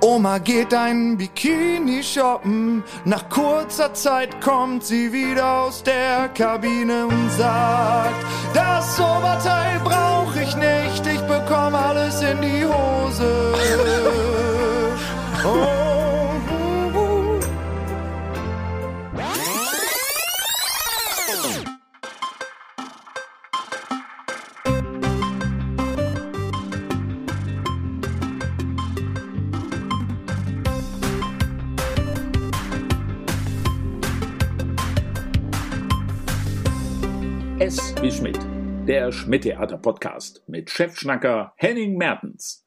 Oma geht ein Bikini shoppen. Nach kurzer Zeit kommt sie wieder aus der Kabine und sagt, das Oberteil brauch ich nicht, ich bekomme alles in die Hose. Oh, der Schmidt-Theater-Podcast mit Chefschnacker Henning Mertens.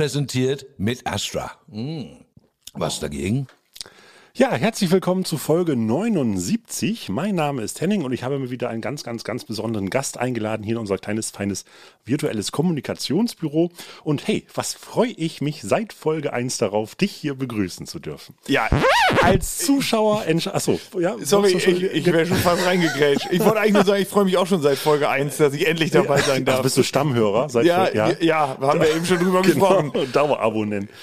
präsentiert mit Astra. Mm. Was dagegen? Ja, herzlich willkommen zu Folge 79. Mein Name ist Henning und ich habe mir wieder einen ganz, ganz, ganz besonderen Gast eingeladen hier in unser kleines, feines virtuelles Kommunikationsbüro. Und hey, was freue ich mich seit Folge 1 darauf, dich hier begrüßen zu dürfen. Ja, Als Zuschauer, achso, ja, sorry, schon- ich, ich wäre schon fast reingegrätscht. Ich wollte eigentlich nur sagen, ich freue mich auch schon seit Folge 1, dass ich endlich dabei sein Ach, darf. bist du Stammhörer? Seit ja, ja, ja, haben wir eben schon drüber gesprochen. Genau, Dauerabonnent.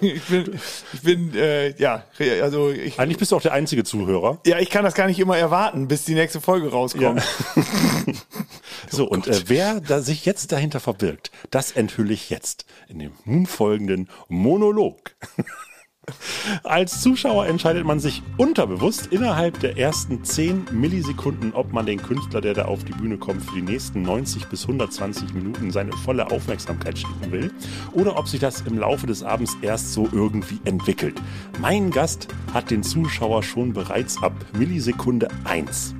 Ich bin, ich bin, äh, ja, also ich, Eigentlich bist du auch der einzige Zuhörer. ja, ich kann das gar nicht immer erwarten, bis die nächste Folge rauskommt. So, und äh, wer da sich jetzt dahinter verbirgt, das enthülle ich jetzt in dem nun folgenden Monolog. Als Zuschauer entscheidet man sich unterbewusst innerhalb der ersten 10 Millisekunden, ob man den Künstler, der da auf die Bühne kommt, für die nächsten 90 bis 120 Minuten seine volle Aufmerksamkeit schenken will oder ob sich das im Laufe des Abends erst so irgendwie entwickelt. Mein Gast hat den Zuschauer schon bereits ab Millisekunde 1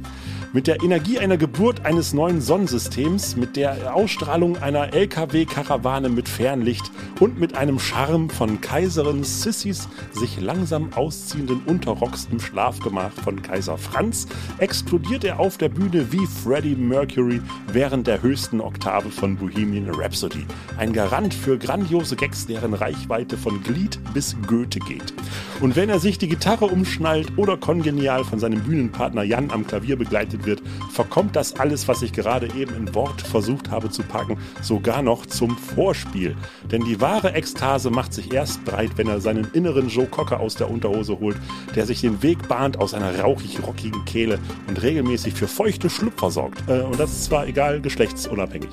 mit der Energie einer Geburt eines neuen Sonnensystems, mit der Ausstrahlung einer LKW-Karawane mit Fernlicht und mit einem Charme von Kaiserin Sissys sich langsam ausziehenden Unterrocks im Schlafgemach von Kaiser Franz explodiert er auf der Bühne wie Freddie Mercury während der höchsten Oktave von Bohemian Rhapsody. Ein Garant für grandiose Gags, deren Reichweite von Glied bis Goethe geht. Und wenn er sich die Gitarre umschnallt oder kongenial von seinem Bühnenpartner Jan am Klavier begleitet wird, verkommt das alles, was ich gerade eben in Wort versucht habe zu packen, sogar noch zum Vorspiel. Denn die wahre Ekstase macht sich erst breit, wenn er seinen inneren Joe Cocker aus der Unterhose holt, der sich den Weg bahnt aus einer rauchig-rockigen Kehle und regelmäßig für feuchte Schlüpfer sorgt. Äh, und das ist zwar egal, geschlechtsunabhängig.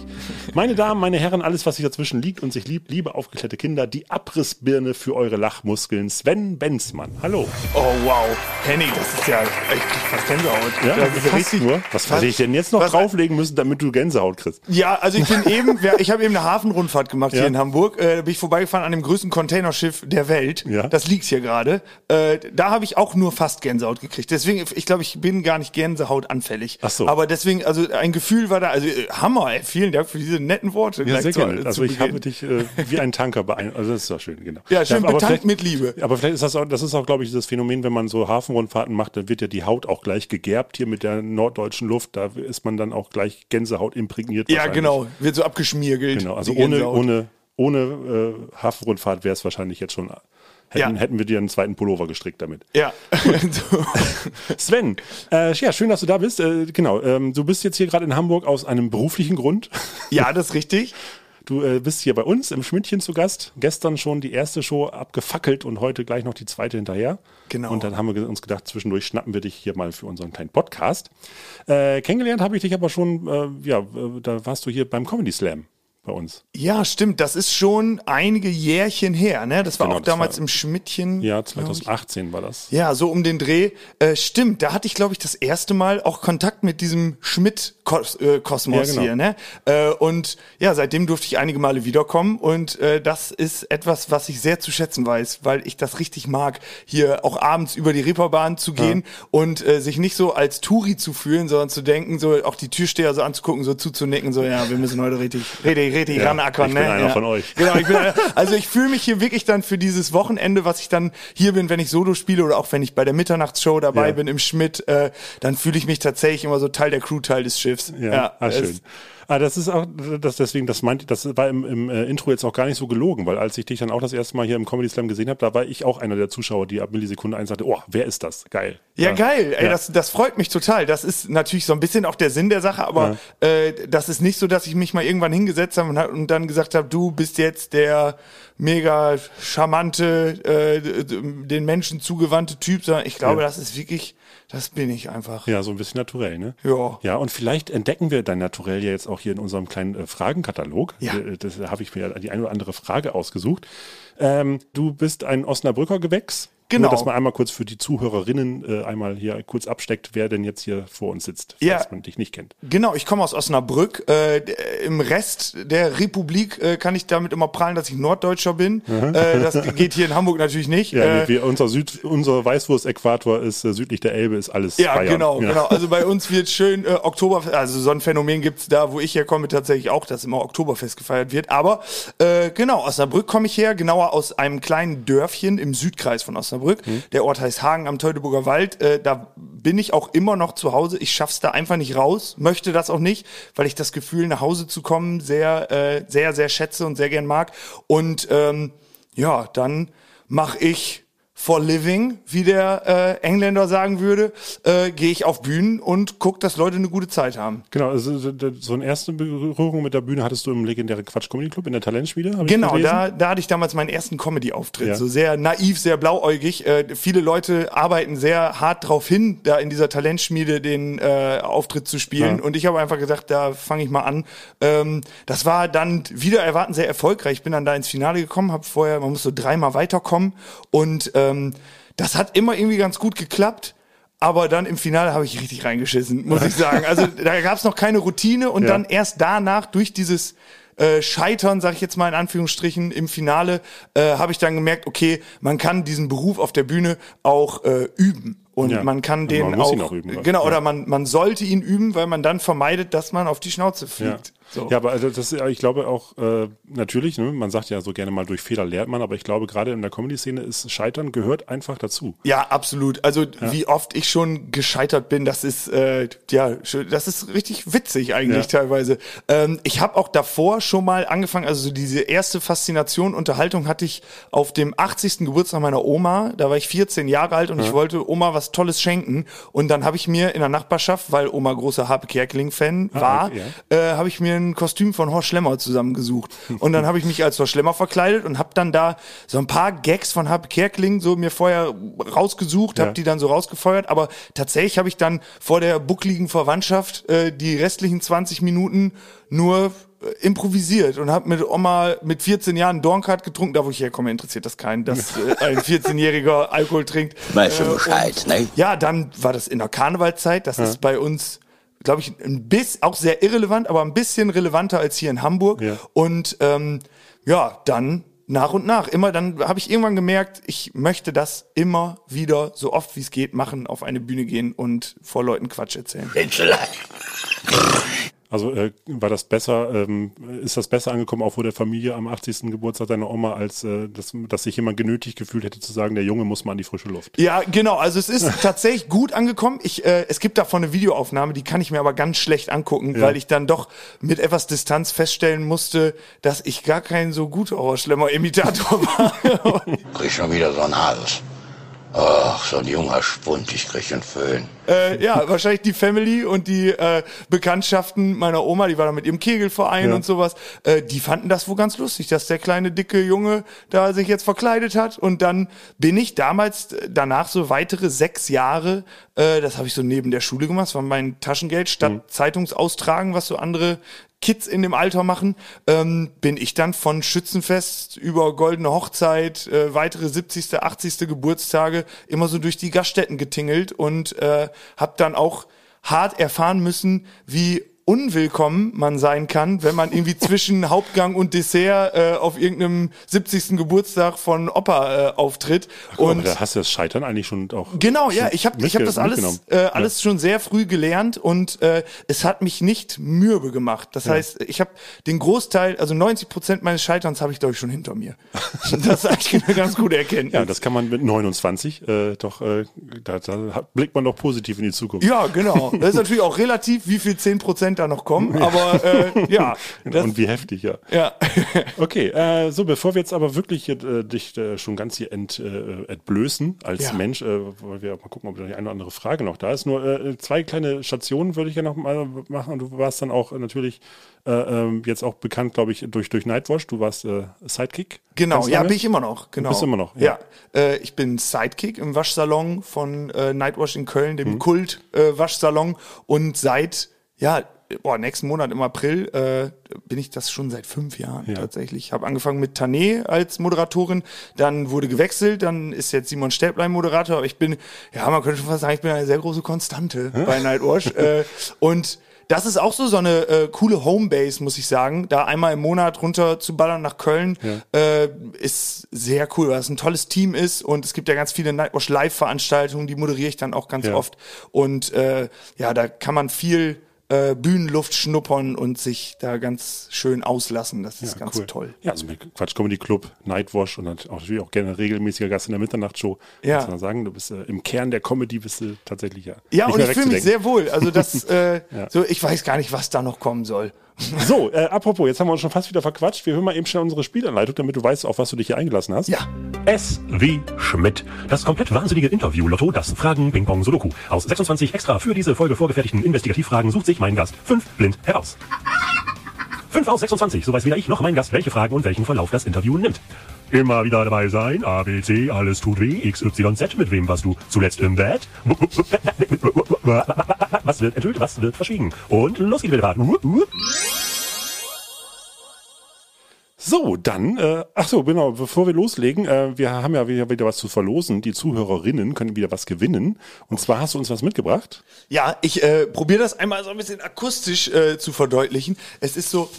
Meine Damen, meine Herren, alles, was sich dazwischen liegt und sich liebt, liebe aufgeklärte Kinder, die Abrissbirne für eure Lachmuskeln, Sven Benzmann. Hallo. Oh wow, Henning, das ist ja echt fast Gänsehaut. Ja, das ist ja fast nur. Was hätte ich denn jetzt noch was- drauflegen müssen, damit du Gänsehaut kriegst? Ja, also ich bin eben, ich habe eben eine Hafenrundfahrt gemacht Ja. hier in Hamburg. Äh, da bin ich vorbeigefahren an dem größten Containerschiff der Welt. Ja. Das liegt hier gerade. Äh, da habe ich auch nur fast Gänsehaut gekriegt. Deswegen, ich glaube, ich bin gar nicht Gänsehaut anfällig. Ach so. Aber deswegen, also ein Gefühl war da. Also äh, Hammer, ey, vielen Dank für diese netten Worte. Ja, sehr gerne. zu Also ich habe dich äh, wie ein Tanker beeindruckt. Also das ist doch schön, genau. Ja, schön aber betankt mit Liebe. Aber vielleicht ist das auch, das ist auch, glaube ich, das Phänomen, wenn man so Hafenrundfahrten macht, dann wird ja die Haut auch gleich gegerbt hier mit der norddeutschen Luft. Da ist man dann auch gleich Gänsehaut imprägniert. Ja, genau. Wird so abgeschmiergelt. Genau, also ohne, ohne, ohne äh, Hafenrundfahrt wäre es wahrscheinlich jetzt schon. Hätten, Ja. hätten wir dir einen zweiten Pullover gestrickt damit. Ja. Sven, äh, ja, schön, dass du da bist. Äh, genau, ähm, du bist jetzt hier gerade in Hamburg aus einem beruflichen Grund. ja, das ist richtig. Du äh, bist hier bei uns im Schmidtchen zu Gast. Gestern schon die erste Show abgefackelt und heute gleich noch die zweite hinterher. Genau. Und dann haben wir uns gedacht, zwischendurch schnappen wir dich hier mal für unseren kleinen Podcast. Äh, kennengelernt habe ich dich aber schon, äh, ja, äh, da warst du hier beim Comedy Slam bei uns. Ja, stimmt. Das ist schon einige Jährchen her, ne? Das war Genau, auch das damals war- im Schmidtchen. Ja, glaub ich. 2018 war das. Ja, so um den Dreh. Äh, stimmt, da hatte ich, glaube ich, das erste Mal auch Kontakt mit diesem Schmidt-Kosmos Ja, genau. hier. Ne? Äh, und ja, seitdem durfte ich einige Male wiederkommen. Und äh, das ist etwas, was ich sehr zu schätzen weiß, weil ich das richtig mag, hier auch abends über die Reeperbahn zu gehen und äh, sich nicht so als Touri zu fühlen, sondern zu denken, so auch die Türsteher so anzugucken, so zuzunicken, so ja, wir müssen heute richtig, richtig, richtig Ja, ranackern. ich bin ne? einer ja. von euch. Genau, ich bin, also ich fühle mich hier wirklich dann für dieses Wochenende, was ich dann hier bin, wenn ich Solo spiele oder auch wenn ich bei der Mitternachtsshow dabei Ja. bin im Schmidt, äh, dann fühle ich mich tatsächlich immer so Teil der Crew, Teil des Schiffs. Ja, ah, es- schön. Ah, das ist auch, das deswegen, das meinte, das war im, im äh, Intro jetzt auch gar nicht so gelogen, weil als ich dich dann auch das erste Mal hier im Comedy Slam gesehen habe, da war ich auch einer der Zuschauer, die ab Millisekunde eins sagte, oh, wer ist das? Geil. Ja, geil. Ey, Ja. das, das freut mich total. Das ist natürlich so ein bisschen auch der Sinn der Sache, aber äh, das ist nicht so, dass ich mich mal irgendwann hingesetzt habe und, hab- und dann gesagt habe, du bist jetzt der mega charmante, äh, den Menschen zugewandte Typ, sondern ich glaube, Ja. das ist wirklich, das bin ich einfach. Ja, so ein bisschen naturell, ne? Ja. Ja, und vielleicht entdecken wir dein Naturell ja jetzt auch hier in unserem kleinen äh, Fragenkatalog. Ja. Äh, Das habe ich mir die eine oder andere Frage ausgesucht. Ähm, du bist ein Osnabrücker Gewächs. Genau. Nur, dass man einmal kurz für die Zuhörerinnen äh, einmal hier kurz absteckt, wer denn jetzt hier vor uns sitzt, falls Ja. man dich nicht kennt. Genau, ich komme aus Osnabrück. Äh, Im Rest der Republik äh, kann ich damit immer prahlen, dass ich Norddeutscher bin. Äh, das geht hier in Hamburg natürlich nicht. Ja, äh, wir, unser, Süd, unser Weißwurst-Äquator ist äh, südlich der Elbe, ist alles Ja, Bayern. genau, genau. Also bei uns wird schön Oktober, also so ein Phänomen gibt's da, wo ich herkomme, tatsächlich auch, dass immer Oktoberfest gefeiert wird. Aber genau, Osnabrück komme ich her, genauer aus einem kleinen Dörfchen im Südkreis von Osnabrück. Mhm. Der Ort heißt Hagen am Teutoburger Wald. Äh, da bin ich auch immer noch zu Hause. Ich schaff's da einfach nicht raus, möchte das auch nicht, weil ich das Gefühl, nach Hause zu kommen, sehr, äh, sehr, sehr schätze und sehr gern mag. Und ähm, ja, dann mache ich for living, wie der äh, Engländer sagen würde, äh, gehe ich auf Bühnen und guck, dass Leute eine gute Zeit haben. Genau, also so eine erste Berührung mit der Bühne hattest du im legendären Quatsch Comedy Club in der Talentschmiede. Genau, da, da hatte ich damals meinen ersten Comedy-Auftritt. Ja. So sehr naiv, sehr blauäugig. Äh, viele Leute arbeiten sehr hart drauf hin, da in dieser Talentschmiede den äh, Auftritt zu spielen. Ja. Und ich habe einfach gesagt, da fange ich mal an. Ähm, das war dann wieder erwarten sehr erfolgreich. Ich bin dann da ins Finale gekommen, habe vorher, man muss so dreimal weiterkommen. Und ähm, das hat immer irgendwie ganz gut geklappt. Aber dann im Finale habe ich richtig reingeschissen, muss ich sagen. Also da gab es noch keine Routine und Ja. dann erst danach durch dieses äh, Scheitern, sag ich jetzt mal in Anführungsstrichen, im Finale äh, habe ich dann gemerkt, okay, man kann diesen Beruf auf der Bühne auch äh, üben. Und Ja. man kann Und den man auch, auch üben, genau, ja. oder man, man sollte ihn üben, weil man dann vermeidet, dass man auf die Schnauze fliegt. So. ja, aber also das, ich glaube auch, äh, natürlich, ne, man sagt ja so gerne mal, durch Fehler lernt man, aber ich glaube, gerade in der Comedy-Szene ist Scheitern gehört einfach dazu. Ja, absolut. Also wie oft ich schon gescheitert bin, das ist äh, ja, das ist richtig witzig eigentlich Ja. teilweise. Ähm, ich habe auch davor schon mal angefangen, also so diese erste Faszination, Unterhaltung hatte ich auf dem 80. Geburtstag meiner Oma. Da war ich 14 Jahre alt und ich wollte Oma was Tolles schenken. Und dann habe ich mir in der Nachbarschaft, weil Oma großer Harpe Kerkeling-Fan war, okay, äh, habe ich mir ein Kostüm von Horst Schlemmer zusammengesucht. Und dann habe ich mich als Horst Schlemmer verkleidet und habe dann da so ein paar Gags von Harpe Kerkeling so mir vorher rausgesucht, Ja. habe die dann so rausgefeuert. Aber tatsächlich habe ich dann vor der buckligen Verwandtschaft äh, die restlichen 20 Minuten nur äh, improvisiert und habe mit Oma mit 14 Jahren Dornkart getrunken. Da wo ich herkomme, interessiert das keinen, dass äh, ein 14-Jähriger Alkohol trinkt. Weißt du Äh, und- Bescheid, ne? ja, dann war das in der Karnevalzeit. Das ist bei uns, glaube ich, ein bisschen, auch sehr irrelevant, aber ein bisschen relevanter als hier in Hamburg. Ja. Und ähm, ja, dann nach und nach. Immer dann habe ich irgendwann gemerkt, ich möchte das immer wieder so oft wie es geht machen, auf eine Bühne gehen und vor Leuten Quatsch erzählen. Also äh, war das besser, ähm, ist das besser angekommen, auch vor der Familie am 80. Geburtstag deiner Oma, als äh, dass, dass sich jemand genötigt gefühlt hätte zu sagen, der Junge muss mal an die frische Luft. Ja, genau. Also es ist tatsächlich gut angekommen. Ich, äh, es gibt davon eine Videoaufnahme, die kann ich mir aber ganz schlecht angucken, Ja. weil ich dann doch mit etwas Distanz feststellen musste, dass ich gar kein so guter Horrorschlemmer-Imitator war. Krieg schon wieder so einen Hals. Ach, so ein junger Spund, ich krieg einen Föhn. äh, ja, wahrscheinlich die Family und die äh, Bekanntschaften meiner Oma, die war da mit ihrem Kegelverein Ja. und sowas, äh, die fanden das wohl ganz lustig, dass der kleine, dicke Junge da sich jetzt verkleidet hat. Und dann bin ich damals äh, danach so weitere sechs Jahre, äh, das habe ich so neben der Schule gemacht, das war mein Taschengeld, statt Zeitungsaustragen, was so andere Kids in dem Alter machen, ähm, bin ich dann von Schützenfest über Goldene Hochzeit, äh, weitere 70., 80. Geburtstage immer so durch die Gaststätten getingelt und äh, habe dann auch hart erfahren müssen, wie unwillkommen man sein kann, wenn man irgendwie zwischen Hauptgang und Dessert äh, auf irgendeinem 70. Geburtstag von Opa äh, auftritt. Und da hast du das Scheitern eigentlich schon auch. Genau, ja, schon ich habe ich hab das alles, äh, alles schon sehr früh gelernt und äh, es hat mich nicht mürbe gemacht. Das heißt, ich habe den Großteil, also 90 Prozent meines Scheiterns habe ich, glaube ich, schon hinter mir. das ist eigentlich eine ganz gute Erkenntnis. Ja, das kann man mit 29 äh, doch, äh, da, da blickt man doch positiv in die Zukunft. Ja, genau. Das ist natürlich auch relativ, wie viel 10% Moment da noch kommen, aber äh, ja. Das, Und wie heftig, ja. ja. Okay, äh, so bevor wir jetzt aber wirklich äh, dich äh, schon ganz hier ent, äh, entblößen als Ja. Mensch, äh, wollen wir mal gucken, ob da die eine oder andere Frage noch da ist. Nur zwei kleine Stationen würde ich ja noch mal machen. Du warst dann auch natürlich äh, ähm, jetzt auch bekannt, glaube ich, durch, durch Nightwatch. Du warst Sidekick. Genau, ja, bin ich immer noch. Genau. bist immer noch, Ja, ja. Ich bin Sidekick im Waschsalon von Nightwash in Köln, Mhm. dem Kult-Waschsalon. und seit, ja, boah, nächsten Monat im April äh, bin ich das schon seit fünf Jahren Ja. tatsächlich. Ich habe angefangen mit Tané als Moderatorin, dann wurde gewechselt, dann ist jetzt Simon Stäblein Moderator. Aber ich bin, ja, man könnte schon fast sagen, ich bin eine sehr große Konstante bei Nightwash. äh, und das ist auch so so eine äh, coole Homebase, muss ich sagen. Da einmal im Monat runter zu ballern nach Köln äh, ist sehr cool, weil es ein tolles Team ist und es gibt ja ganz viele Nightwatch Live-Veranstaltungen, die moderiere ich dann auch ganz Ja. oft. Und äh, ja, da kann man viel äh, Bühnenluft schnuppern und sich da ganz schön auslassen. Das ist ganz cool. toll. Ja, also mit Quatsch Comedy Club, Nightwash und auch natürlich auch gerne regelmäßiger Gast in der Mitternachtshow. Ja. Muss man sagen, du bist äh, im Kern der Comedy bist du tatsächlich ja. Ja, und ich fühle mich sehr wohl. Also das, äh, so ich weiß gar nicht, was da noch kommen soll. So, äh, apropos, jetzt haben wir uns schon fast wieder verquatscht. Wir hören mal eben schnell unsere Spielanleitung, damit du weißt, auf was du dich hier eingelassen hast. Ja. S. W. Schmidt. Das komplett wahnsinnige Interview-Lotto, das Fragen Ping Pong Sudoku. Aus 26 extra für diese Folge vorgefertigten Investigativfragen sucht sich mein Gast fünf blind heraus. 5 aus 26, so weiß weder ich noch mein Gast, welche Fragen und welchen Verlauf das Interview nimmt. Immer wieder dabei sein, A, B, C, alles tut weh, X, Y, Z, mit wem warst du zuletzt im Bett? Was wird enthüllt, was wird verschwiegen? Und los geht's wieder. So, dann, äh, ach so, genau, bevor wir loslegen, äh, wir haben ja wieder, wieder was zu verlosen. Die Zuhörerinnen können wieder was gewinnen. Und zwar hast du uns was mitgebracht. Ja, ich äh, probiere das einmal so ein bisschen akustisch äh, zu verdeutlichen. Es ist so,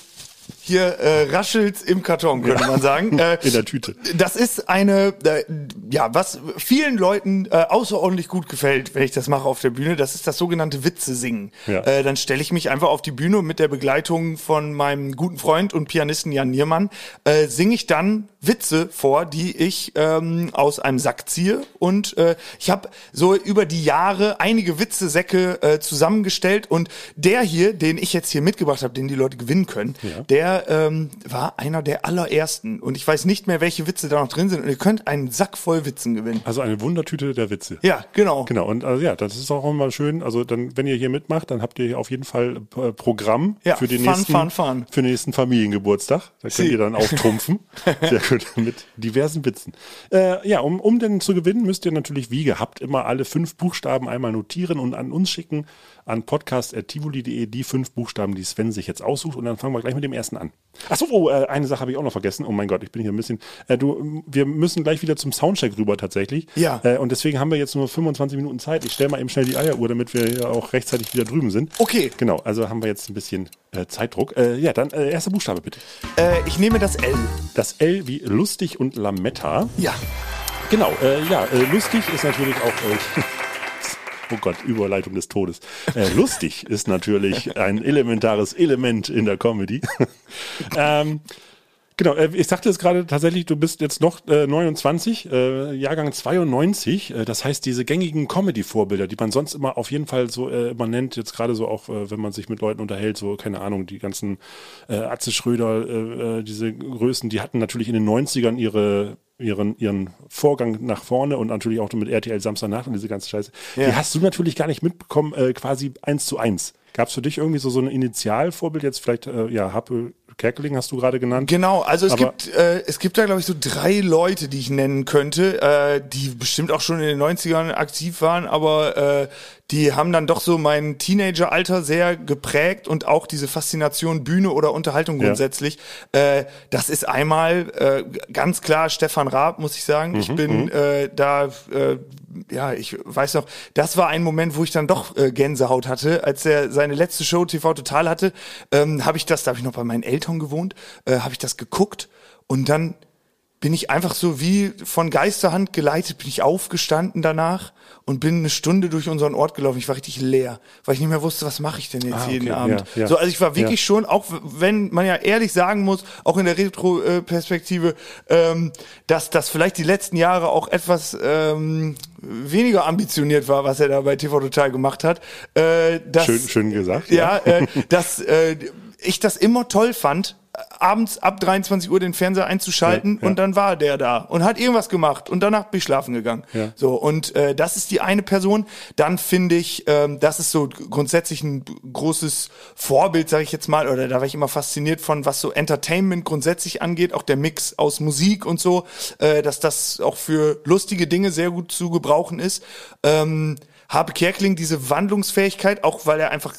hier äh, raschelt im Karton, könnte man sagen. Äh, In der Tüte. Das ist eine, äh, ja, was vielen Leuten äh, außerordentlich gut gefällt, wenn ich das mache auf der Bühne, das ist das sogenannte Witze singen. Ja. Äh, dann stelle ich mich einfach auf die Bühne und mit der Begleitung von meinem guten Freund und Pianisten Jan Niermann äh, singe ich dann Witze vor, die ich ähm, aus einem Sack ziehe. Und äh, ich habe so über die Jahre einige Witzesäcke äh, zusammengestellt und der hier, den ich jetzt hier mitgebracht habe, den die Leute gewinnen können, der ähm, war einer der allerersten. Und ich weiß nicht mehr, welche Witze da noch drin sind. Und ihr könnt einen Sack voll Witzen gewinnen. Also eine Wundertüte der Witze. Ja, genau. Genau, und also ja, das ist auch immer schön. Also dann, wenn ihr hier mitmacht, dann habt ihr hier auf jeden Fall äh, Programm Ja, für den fun, nächsten, fun, fun. für den nächsten Familiengeburtstag. Da könnt Sie. ihr dann auftrumpfen. Sehr gut, mit diversen Witzen. Äh, ja, um, um denn zu gewinnen, müsst ihr natürlich wie gehabt immer alle fünf Buchstaben einmal notieren und an uns schicken an podcast.tivoli.de die fünf Buchstaben, die Sven sich jetzt aussucht. Und dann fangen wir gleich mit dem ersten an. Achso, oh, äh, eine Sache habe ich auch noch vergessen. Oh mein Gott, ich bin hier ein bisschen. Äh, du, wir müssen gleich wieder zum Soundcheck rüber tatsächlich. Ja. Äh, und deswegen haben wir jetzt nur 25 Minuten Zeit. Ich stelle mal eben schnell die Eieruhr, damit wir ja auch rechtzeitig wieder drüben sind. Okay. Genau, also haben wir jetzt ein bisschen Zeitdruck. Ja, dann erster Buchstabe bitte. Ich nehme das L. Das L wie lustig und Lametta. Ja. Genau, ja, lustig ist natürlich auch. Oh Gott, Überleitung des Todes. Äh, lustig ist natürlich ein elementares Element in der Comedy. ähm, genau, äh, ich sagte es gerade tatsächlich, du bist jetzt noch äh, 29, äh, Jahrgang 92. Äh, das heißt, diese gängigen Comedy-Vorbilder, die man sonst immer auf jeden Fall so äh, immer nennt, jetzt gerade so auch, äh, wenn man sich mit Leuten unterhält, so, keine Ahnung, die ganzen Atze Schröder, diese Größen, die hatten natürlich in den 90ern ihre ihren, ihren Vorgang nach vorne und natürlich auch mit RTL Samstagnacht und diese ganze Scheiße. Die hast du natürlich gar nicht mitbekommen, äh, quasi eins zu eins. Gab es für dich irgendwie so, so ein Initialvorbild, jetzt vielleicht, äh, ja, Happe Kerkeling hast du gerade genannt? Genau, also es gibt äh, es gibt da glaube ich so drei Leute, die ich nennen könnte, äh, die bestimmt auch schon in den 90ern aktiv waren, aber äh, die haben dann doch so mein Teenageralter sehr geprägt und auch diese Faszination Bühne oder Unterhaltung Ja. grundsätzlich. Äh, das ist einmal äh, ganz klar Stefan Raab, muss ich sagen. Mhm, ich bin äh, da äh, ja, ich weiß noch, das war ein Moment, wo ich dann doch äh, Gänsehaut hatte, als er seine letzte Show TV Total hatte, ähm, habe ich das, da habe ich noch bei meinen Eltern gewohnt, äh, habe ich das geguckt und dann bin ich einfach so wie von Geisterhand geleitet, bin ich aufgestanden danach und bin eine Stunde durch unseren Ort gelaufen. Ich war richtig leer, weil ich nicht mehr wusste, was mache ich denn jetzt Ah, jeden okay, Abend. ja, ja. So, also ich war wirklich Ja. schon, auch wenn man ja ehrlich sagen muss, auch in der Retro-Perspektive, ähm, dass das vielleicht die letzten Jahre auch etwas ähm, weniger ambitioniert war, was er da bei TV Total gemacht hat. Äh, dass, Schön, schön gesagt. ja, äh, dass äh, ich das immer toll fand, abends ab 23 Uhr den Fernseher einzuschalten Ja, ja. und dann war der da und hat irgendwas gemacht und danach bin ich schlafen gegangen. Ja. So und äh, das ist die eine Person. Dann finde ich, ähm, das ist so grundsätzlich ein großes Vorbild, sage ich jetzt mal, oder da war ich immer fasziniert von, was so Entertainment grundsätzlich angeht, auch der Mix aus Musik und so, äh, dass das auch für lustige Dinge sehr gut zu gebrauchen ist. Ähm, Habe Kerkling diese Wandlungsfähigkeit, auch weil er einfach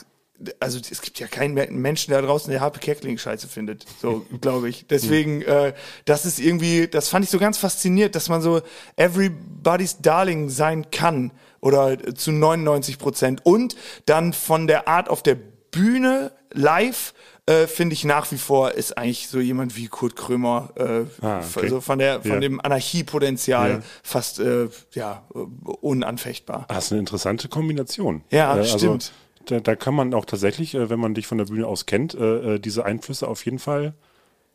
also es gibt ja keinen Me- Menschen da draußen, der Harpe Kerkeling scheiße findet, so glaube ich. Deswegen, äh, das ist irgendwie, das fand ich so ganz fasziniert, dass man so everybody's darling sein kann oder äh, zu 99 Prozent und dann von der Art auf der Bühne live äh, finde ich nach wie vor ist eigentlich so jemand wie Kurt Krömer, äh, Ah, okay. also von der von Ja. dem Anarchiepotenzial Ja. fast äh, ja äh, unanfechtbar. Ah, Das ist eine interessante Kombination. Ja, Äh, stimmt. Da, da kann man auch tatsächlich, äh, wenn man dich von der Bühne aus kennt, äh, äh, diese Einflüsse auf jeden Fall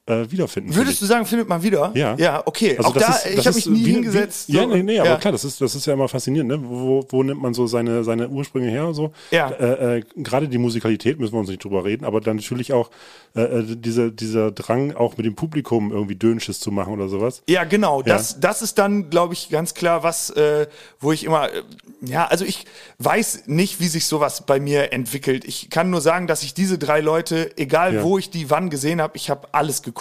äh, wiederfinden. Würdest du sagen, findet man wieder? Ja. Ja, okay. Also auch da, ist- ich habe mich nie wie- hingesetzt. Wie, ja, so. nee, nee, aber ja. klar, das ist, das ist ja immer faszinierend, ne? Wo, wo nimmt man so seine, seine Ursprünge her? So? Ja. Äh, äh, Gerade die Musikalität müssen wir uns nicht drüber reden, aber dann natürlich auch äh, äh, diese, dieser Drang, auch mit dem Publikum irgendwie Dönsches zu machen oder sowas. Ja, genau. Das, das ist dann, glaube ich, ganz klar was, äh, wo ich immer, äh, ja, also ich weiß nicht, wie sich sowas bei mir entwickelt. Ich kann nur sagen, dass ich diese drei Leute, egal Ja. wo ich die wann gesehen habe, ich habe alles geguckt.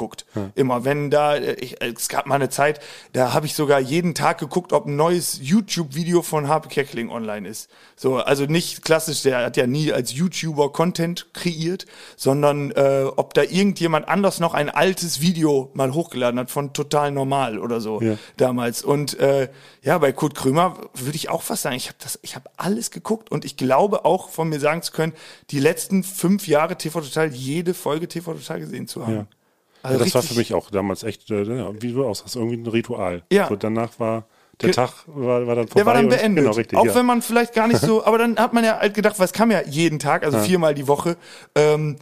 Immer. Wenn da, äh, ich, äh, es gab mal eine Zeit, da habe ich sogar jeden Tag geguckt, ob ein neues YouTube-Video von Harpe Kerkeling online ist. So, also nicht klassisch, der hat ja nie als YouTuber Content kreiert, sondern äh, ob da irgendjemand anders noch ein altes Video mal hochgeladen hat von Total Normal oder so Ja. damals. Und äh, ja, bei Kurt Krömer würde ich auch fast sagen, ich habe das, ich habe alles geguckt und ich glaube auch von mir sagen zu können, die letzten fünf Jahre TV Total jede Folge TV Total gesehen zu haben. Ja. Also Ja, das war für mich auch damals echt, äh, ja, wie du auch sagst, irgendwie ein Ritual. Ja. So, danach war der Tag war, war dann vorbei. Der war dann und- beendet. Genau, richtig. auch ja. wenn man vielleicht gar nicht so, aber dann hat man ja halt gedacht, weil es kam ja jeden Tag, also viermal die Woche, ähm,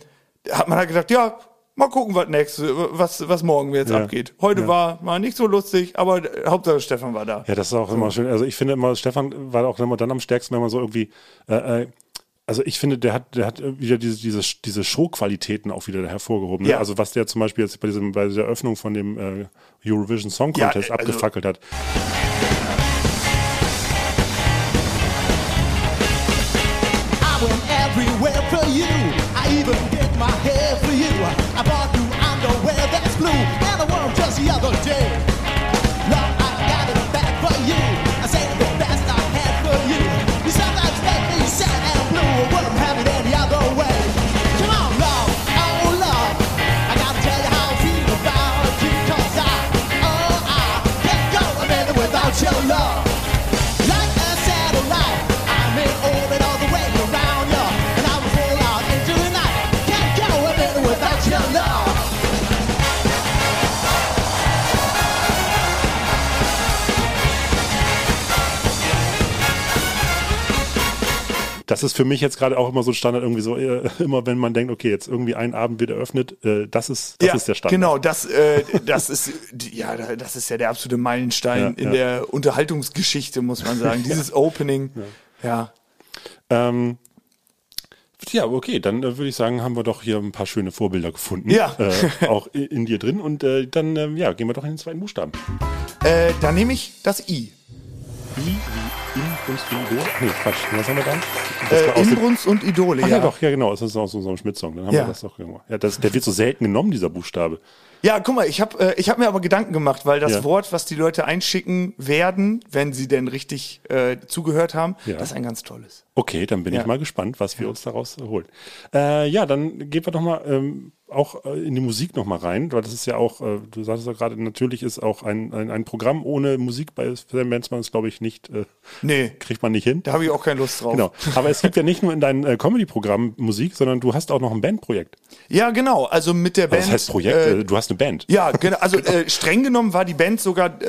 hat man halt gedacht, ja, mal gucken, was nächste, was, was morgen jetzt Ja. abgeht. Heute Ja. war mal nicht so lustig, aber äh, Hauptsache Stefan war da. Ja, das ist auch immer schön. Also ich finde immer, Stefan war auch immer dann am stärksten, wenn man so irgendwie, äh, äh, also ich finde, der hat, der hat wieder diese, diese, diese Showqualitäten auch wieder hervorgehoben. Ne? Ja. Also was der zum Beispiel jetzt bei diesem, bei der Eröffnung von dem äh, Eurovision Song Ja, Contest äh, also- abgefackelt hat. I went everywhere for you. I even did my hair for you. I bought you underwear that's blue, and I wore 'em just the other day. Das ist für mich jetzt gerade auch immer so ein Standard, irgendwie so, äh, immer wenn man denkt, okay, jetzt irgendwie ein Abend wird eröffnet, äh, das ist, das ist der Standard. Genau, das, äh, das ist ja, da- das ist ja der absolute Meilenstein Ja, in ja. der Unterhaltungsgeschichte, muss man sagen. Dieses Opening, ja. Ähm, ja, okay, dann äh, würde ich sagen, haben wir doch hier ein paar schöne Vorbilder gefunden. Ja. Äh, auch i- in dir drin. Und äh, dann, ähm, ja, gehen wir doch in den zweiten Buchstaben. Äh, da nehme ich das I. I wie Inbrunst und Idol. Nee, Quatsch. Was haben wir dann? Äh, Inbrunst und Idole, Ach ja. ja. doch, ja genau, das ist aus unserem Schmidt-Song. Dann haben Ja. wir das doch gemacht. Ja, das, der wird so selten genommen, dieser Buchstabe. Ja, guck mal, ich habe äh, ich hab mir aber Gedanken gemacht, weil das Ja. Wort, was die Leute einschicken werden, wenn sie denn richtig äh, zugehört haben, Ja. das ist ein ganz tolles. Okay, dann bin Ja. ich mal gespannt, was wir uns daraus holen. Äh, ja, dann gehen wir doch mal, ähm, auch äh, in die Musik nochmal rein, weil das ist ja auch, äh, du sagtest ja gerade, natürlich ist auch ein, ein, ein Programm ohne Musik bei Sam Benzmann, ist glaube ich nicht, äh, Nee, kriegt man nicht hin. da habe ich auch keine Lust drauf. Genau. Aber es gibt ja nicht nur in deinem äh, Comedy-Programm Musik, sondern du hast auch noch ein Bandprojekt. Ja, genau. Also mit der Band. Was heißt Projekt? äh, du hast eine Band. Ja, genau. Also äh, streng genommen war die Band sogar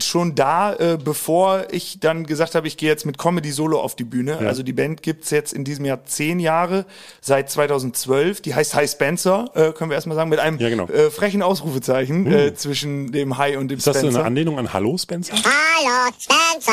schon da, bevor ich dann gesagt habe, ich gehe jetzt mit Comedy Solo auf die Bühne. Also die Band gibt's jetzt in diesem Jahr zehn Jahre, seit 2012. Die heißt Hi Spencer, äh, können wir erstmal sagen, mit einem Ja, genau. äh, frechen Ausrufezeichen äh, zwischen dem Hi und dem Ist das Spencer. eine Anlehnung an Hallo Spencer? Hallo, Spencer.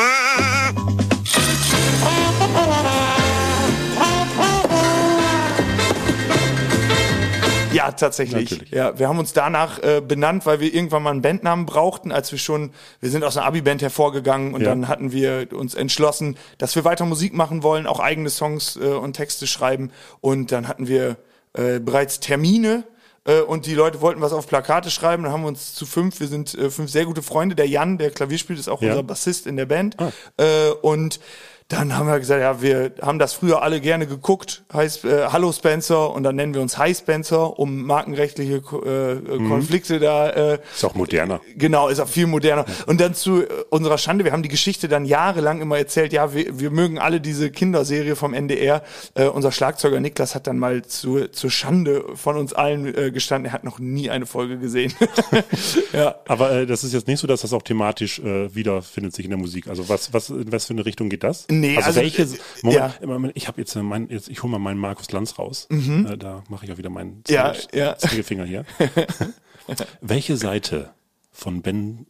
Ja, tatsächlich. Natürlich. Ja, wir haben uns danach äh, benannt, weil wir irgendwann mal einen Bandnamen brauchten, als wir schon, wir sind aus einer Abi-Band hervorgegangen und Ja. dann hatten wir uns entschlossen, dass wir weiter Musik machen wollen, auch eigene Songs äh, und Texte schreiben und dann hatten wir äh, bereits Termine äh, und die Leute wollten was auf Plakate schreiben, dann haben wir uns zu fünf, wir sind äh, fünf sehr gute Freunde, der Jan, der Klavier spielt, ist auch Ja. unser Bassist in der Band äh, und dann haben wir gesagt, ja, wir haben das früher alle gerne geguckt, heißt äh, Hallo Spencer und dann nennen wir uns Hi Spencer, um markenrechtliche äh, äh, Konflikte da äh, Ist auch moderner. Genau, ist auch viel moderner. Und dann zu äh, unserer Schande, wir haben die Geschichte dann jahrelang immer erzählt, ja, wir, wir mögen alle diese Kinderserie vom NDR. Äh, unser Schlagzeuger Niklas hat dann mal zu, zur Schande von uns allen äh, gestanden, er hat noch nie eine Folge gesehen. ja. Aber äh, das ist jetzt nicht so, dass das auch thematisch äh, wiederfindet sich in der Musik. Also was, was, in was für eine Richtung geht das? Nee, also, also, welche, äh, Moment, ja. Moment, ich habe jetzt, äh, mein, jetzt, ich hole mal meinen Markus Lanz raus. Äh, da mache ich auch wieder meinen Mhm. Ja, Zeigefinger ja. Zeigefinger hier. welche Seite von Ben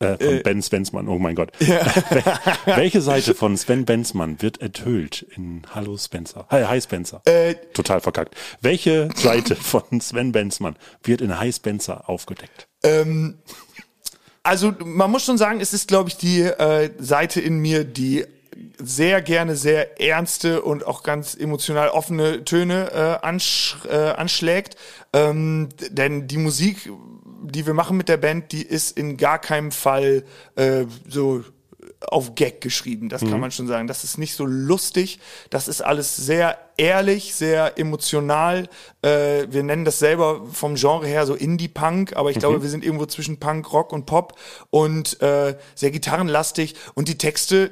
äh, von Ben Svensmann, oh mein Gott. Welche Seite von Sven Benzmann wird enthüllt in Hallo Spencer? Hi, hi Spencer. Äh, Total verkackt. Welche Seite von Sven Benzmann wird in Hi Spencer aufgedeckt? Also man muss schon sagen, es ist, glaube ich, die äh, Seite in mir, die sehr gerne sehr ernste und auch ganz emotional offene Töne äh, ansch äh, anschlägt. Ähm, denn die Musik, die wir machen mit der Band, die ist in gar keinem Fall äh, so auf Gag geschrieben, das kann man schon sagen. Das ist nicht so lustig, das ist alles sehr ehrlich, sehr emotional. Äh, wir nennen das selber vom Genre her so Indie-Punk, aber ich glaube, wir sind irgendwo zwischen Punk, Rock und Pop und äh, sehr gitarrenlastig. Und die Texte,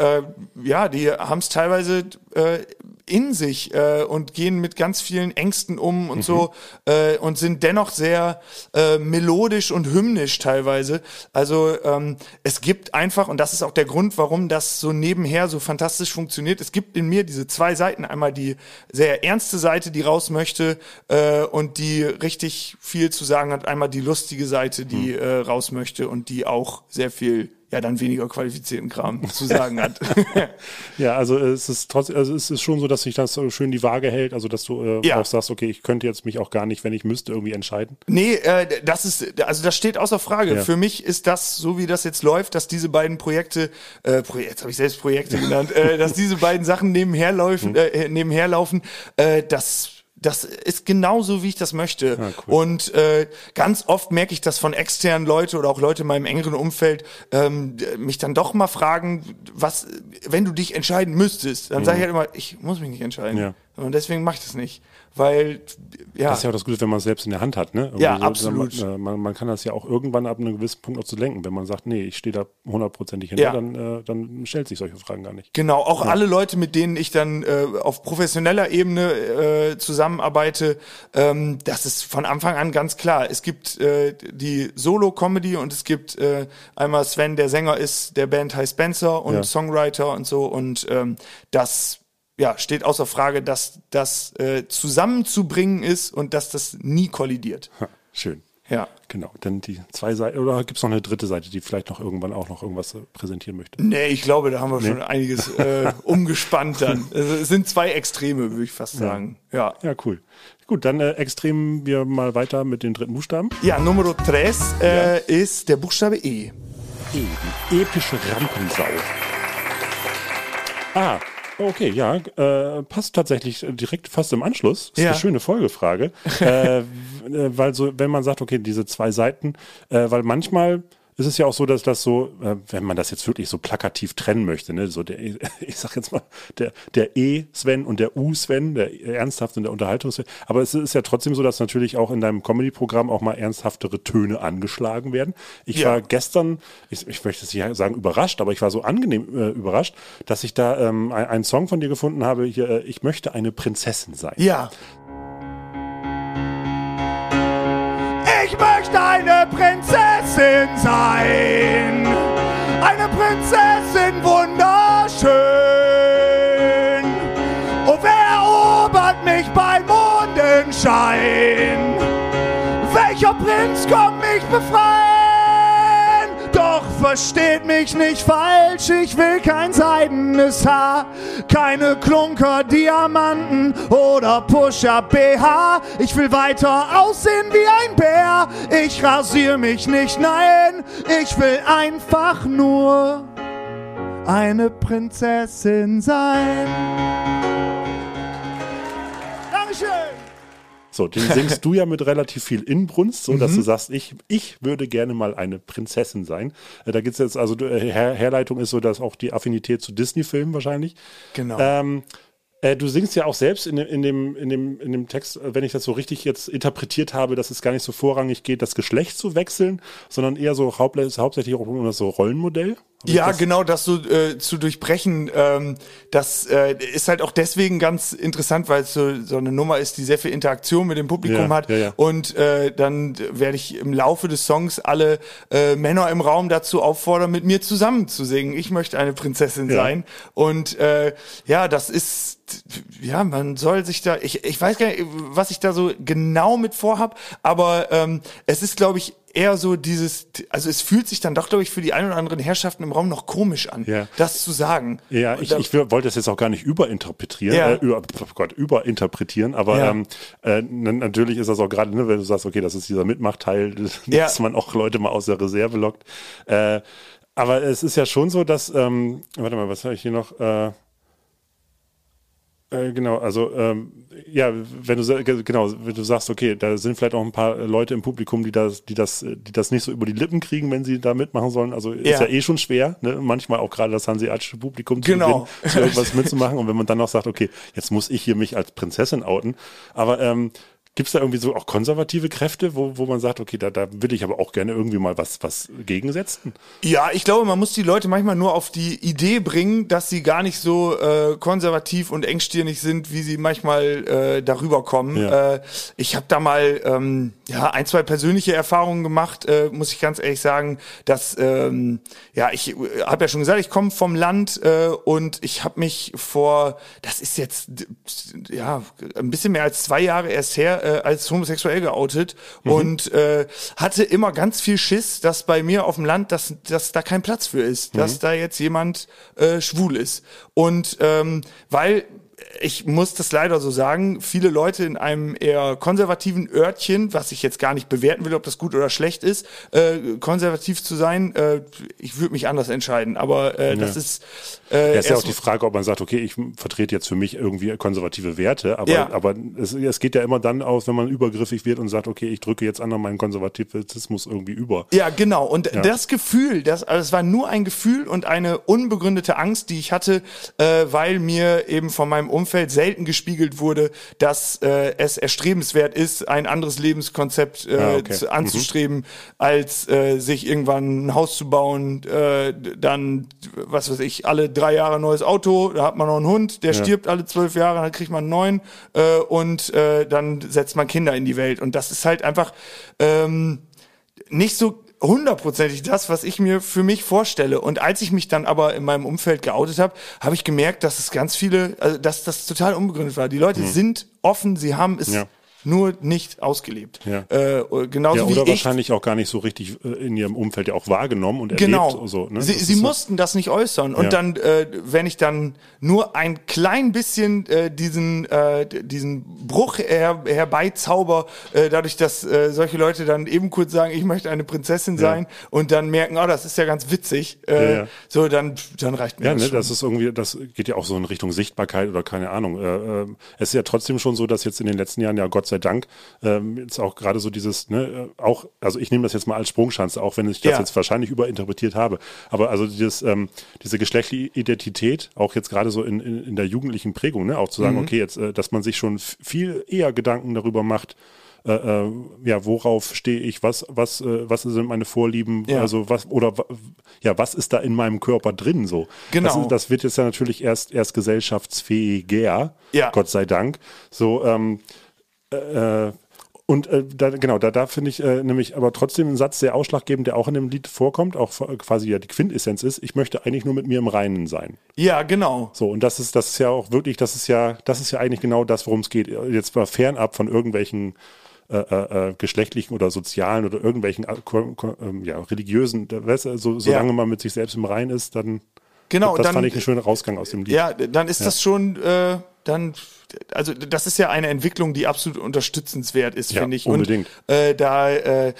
äh, ja, die haben es teilweise äh, in sich äh, und gehen mit ganz vielen Ängsten um und so äh, und sind dennoch sehr äh, melodisch und hymnisch teilweise. Also ähm, es gibt einfach, und das ist auch der Grund, warum das so nebenher so fantastisch funktioniert, es gibt in mir diese zwei Seiten. Einmal die sehr ernste Seite, die raus möchte äh, und die richtig viel zu sagen hat. Einmal die lustige Seite, die äh, raus möchte und die auch sehr viel ja dann weniger qualifizierten Kram zu sagen hat. Ja, also es ist trotzdem, also es ist schon so, dass sich das so schön die Waage hält, also dass du äh, Ja. auch sagst, okay, ich könnte jetzt mich auch gar nicht, wenn ich müsste, irgendwie entscheiden. Nee, äh, das ist, also das steht außer Frage. Ja. Für mich ist das, so wie das jetzt läuft, dass diese beiden Projekte, äh, Pro jetzt habe ich selbst Projekte genannt, äh, dass diese beiden Sachen nebenher laufen, äh, nebenher laufen, äh, das das ist genauso, wie ich das möchte. Und äh, ganz oft merke ich das von externen Leuten oder auch Leute in meinem engeren Umfeld ähm, mich dann doch mal fragen, was, wenn du dich entscheiden müsstest, dann sage ich halt immer, ich muss mich nicht entscheiden. Ja. Und deswegen mache ich das nicht. Weil, ja. Das ist ja auch das Gute, wenn man es selbst in der Hand hat, ne? Irgendwie Ja, so, absolut. Man, äh, man, man kann das ja auch irgendwann ab einem gewissen Punkt auch zu lenken. Wenn man sagt, nee, ich stehe da hundertprozentig hinter, Ja. dann, äh, dann stellt sich solche Fragen gar nicht. Genau, auch alle Leute, mit denen ich dann äh, auf professioneller Ebene äh, zusammenarbeite, ähm, das ist von Anfang an ganz klar. Es gibt äh, die Solo-Comedy und es gibt äh, einmal Sven, der Sänger ist, der Band heißt Spencer und Ja. Songwriter und so und ähm, das ja, steht außer Frage, dass das äh, zusammenzubringen ist und dass das nie kollidiert. Ha, schön. Ja. Genau. Dann die zwei Seiten, oder gibt es noch eine dritte Seite, die vielleicht noch irgendwann auch noch irgendwas äh, präsentieren möchte? Nee, ich glaube, da haben wir schon einiges äh, umgespannt dann. Also, es sind zwei Extreme, würde ich fast sagen. Ja. Ja, cool. Gut, dann äh, extrem wir mal weiter mit den dritten Buchstaben. Ja, Nummer tres äh, ist der Buchstabe E. E, die epische Rampensau. Ah, okay, ja, äh, passt tatsächlich direkt fast im Anschluss. Ist Ja. eine schöne Folgefrage. äh, äh, weil so, wenn man sagt, okay, diese zwei Seiten, äh, weil manchmal ist es ja auch so, dass das so, äh, wenn man das jetzt wirklich so plakativ trennen möchte, ne, so der, ich sag jetzt mal, der, der E-Sven und der U-Sven, der ernsthaft und der Unterhaltungs aber es ist ja trotzdem so, dass natürlich auch in deinem Comedy-Programm auch mal ernsthaftere Töne angeschlagen werden. Ich Ja. war gestern, ich, ich möchte es nicht sagen überrascht, aber ich war so angenehm äh, überrascht, dass ich da ähm, ein- einen Song von dir gefunden habe, hier, äh, ich möchte eine Prinzessin sein. Ja. Ich möchte eine Prinzessin sein. Eine Prinzessin versteht mich nicht falsch, ich will kein seidenes Haar, keine Klunker, Diamanten oder Pusher BH. Ich will weiter aussehen wie ein Bär, ich rasier mich nicht, nein, ich will einfach nur eine Prinzessin sein. Dankeschön. So, den singst du ja mit relativ viel Inbrunst, so Mhm. dass du sagst, ich, ich würde gerne mal eine Prinzessin sein. Äh, Da gibt's jetzt, also äh, Her Herleitung ist so, dass auch die Affinität zu Disney-Filmen wahrscheinlich. Genau. Ähm, äh, du singst ja auch selbst in, dem- in, dem, in, dem, in dem Text, äh, wenn ich das so richtig jetzt interpretiert habe, dass es gar nicht so vorrangig geht, das Geschlecht zu wechseln, sondern eher so haupt, hauptsächlich auch um das so Rollenmodell. Ja, das- genau, das so äh, zu durchbrechen, ähm, das äh, ist halt auch deswegen ganz interessant, weil es so, so eine Nummer ist, die sehr viel Interaktion mit dem Publikum Ja, hat. ja, ja. Und äh, dann werde ich im Laufe des Songs alle äh, Männer im Raum dazu auffordern, mit mir zusammen zu singen. Ich möchte eine Prinzessin sein. Und äh, ja, das ist ja, man soll sich da, ich, ich weiß gar nicht, was ich da so genau mit vorhab, aber ähm, es ist, glaube ich, eher so dieses, also es fühlt sich dann doch, glaube ich, für die ein oder anderen Herrschaften im Raum noch komisch an, Ja. das zu sagen. Ja, ich, ich wollte das jetzt auch gar nicht überinterpretieren, Ja. äh, über, oh Gott, überinterpretieren, aber Ja. ähm, äh, natürlich ist das auch gerade, ne, wenn du sagst, okay, das ist dieser Mitmachteil, dass man auch Leute mal aus der Reserve lockt. Äh, aber es ist ja schon so, dass, ähm, warte mal, was habe ich hier noch? Äh, äh, genau, also ähm, ja, wenn du genau, wenn du sagst, okay, da sind vielleicht auch ein paar Leute im Publikum, die das, die das, die das nicht so über die Lippen kriegen, wenn sie da mitmachen sollen. Also ist Ja. ja eh schon schwer, ne? Manchmal auch gerade das hanseatische Publikum zu Genau. gewinnen, zu irgendwas mitzumachen. Und wenn man dann noch sagt, okay, jetzt muss ich hier mich als Prinzessin outen. Aber ähm, gibt es da irgendwie so auch konservative Kräfte, wo, wo man sagt, okay, da, da will ich aber auch gerne irgendwie mal was, was gegensetzen? Ja, ich glaube, man muss die Leute manchmal nur auf die Idee bringen, dass sie gar nicht so äh, konservativ und engstirnig sind, wie sie manchmal äh, darüber kommen. Ja. Äh, ich habe da mal ähm, ja ein, zwei persönliche Erfahrungen gemacht, äh, muss ich ganz ehrlich sagen, dass ähm, ja ich äh, habe ja schon gesagt, ich komme vom Land äh, und ich habe mich vor, das ist jetzt ja ein bisschen mehr als zwei Jahre erst her, äh, als homosexuell geoutet und äh, hatte immer ganz viel Schiss, dass bei mir auf dem Land, dass, dass da kein Platz für ist, dass da jetzt jemand äh, schwul ist. Und ähm, weil ich muss das leider so sagen, viele Leute in einem eher konservativen Örtchen, was ich jetzt gar nicht bewerten will, ob das gut oder schlecht ist, äh, konservativ zu sein, äh, ich würde mich anders entscheiden. Aber äh, das ist äh, Ja, ist ja auch die Frage, ob man sagt, okay, ich vertrete jetzt für mich irgendwie konservative Werte, aber, Ja. aber es, es geht ja immer dann aus, wenn man übergriffig wird und sagt, okay, ich drücke jetzt anderen meinen Konservatismus irgendwie über. Ja, genau. Und Ja. das Gefühl, das, also es war nur ein Gefühl und eine unbegründete Angst, die ich hatte, äh, weil mir eben von meinem Umfeld selten gespiegelt wurde, dass äh, es erstrebenswert ist, ein anderes Lebenskonzept äh, Ah, okay. zu, anzustreben, als äh, sich irgendwann ein Haus zu bauen, äh, dann, was weiß ich, alle drei Jahre ein neues Auto, da hat man noch einen Hund, der stirbt alle zwölf Jahre, dann kriegt man einen neuen äh, und äh, dann setzt man Kinder in die Welt. Und das ist halt einfach ähm, nicht so hundertprozentig das, was ich mir für mich vorstelle. Und als ich mich dann aber in meinem Umfeld geoutet habe, habe ich gemerkt, dass es ganz viele, also dass das total unbegründet war. Die Leute sind offen, sie haben es Mhm. Ja. Nur nicht ausgelebt. Ja. Äh, genauso Ja, wie oder ich. wahrscheinlich auch gar nicht so richtig äh, in ihrem Umfeld ja auch wahrgenommen und Genau. erlebt. So, ne? Sie, Das sie so- mussten das nicht äußern. Und Ja. dann, äh, wenn ich dann nur ein klein bisschen äh, diesen, äh, diesen Bruch her, herbeizauber, äh, dadurch, dass äh, solche Leute dann eben kurz sagen, ich möchte eine Prinzessin sein und dann merken, oh, das ist ja ganz witzig, äh, Ja, ja. so, dann, dann reicht mir Ja, das ne, schon. das ist irgendwie, das geht ja auch so in Richtung Sichtbarkeit oder keine Ahnung. Äh, äh, es ist ja trotzdem schon so, dass jetzt in den letzten Jahren ja Gott sei sei Dank. Ähm, jetzt auch gerade so dieses, ne, äh, auch, also ich nehme das jetzt mal als Sprungschanze, auch wenn ich das Ja. jetzt wahrscheinlich überinterpretiert habe. Aber also dieses, ähm, diese geschlechtliche Identität, auch jetzt gerade so in, in, in der jugendlichen Prägung, ne, auch zu sagen, okay, jetzt, äh, dass man sich schon viel eher Gedanken darüber macht, äh, äh, ja, worauf stehe ich, was, was, äh, was sind meine Vorlieben, Ja. also was, oder ja, was ist da in meinem Körper drin so? Genau. Das, das wird jetzt ja natürlich erst, erst gesellschaftsfähiger, Ja. Gott sei Dank. So, ähm, äh, und äh, da, genau, da, da finde ich äh, nämlich aber trotzdem einen Satz sehr ausschlaggebend, der auch in dem Lied vorkommt, auch quasi ja die Quintessenz ist, ich möchte eigentlich nur mit mir im Reinen sein. Ja, genau. So, und das ist, das ist ja auch wirklich, das ist ja, das ist ja eigentlich genau das, worum es geht. Jetzt mal fernab von irgendwelchen äh, äh, äh, geschlechtlichen oder sozialen oder irgendwelchen äh, ähm, ja, religiösen, weißt so, solange Ja. man mit sich selbst im Reinen ist, dann Genau, das dann, fand ich einen schönen Rausgang aus dem Lied. Ja, dann ist das schon, äh, dann, also das ist ja eine Entwicklung, die absolut unterstützenswert ist, Ja, finde ich. unbedingt. Und äh, da äh,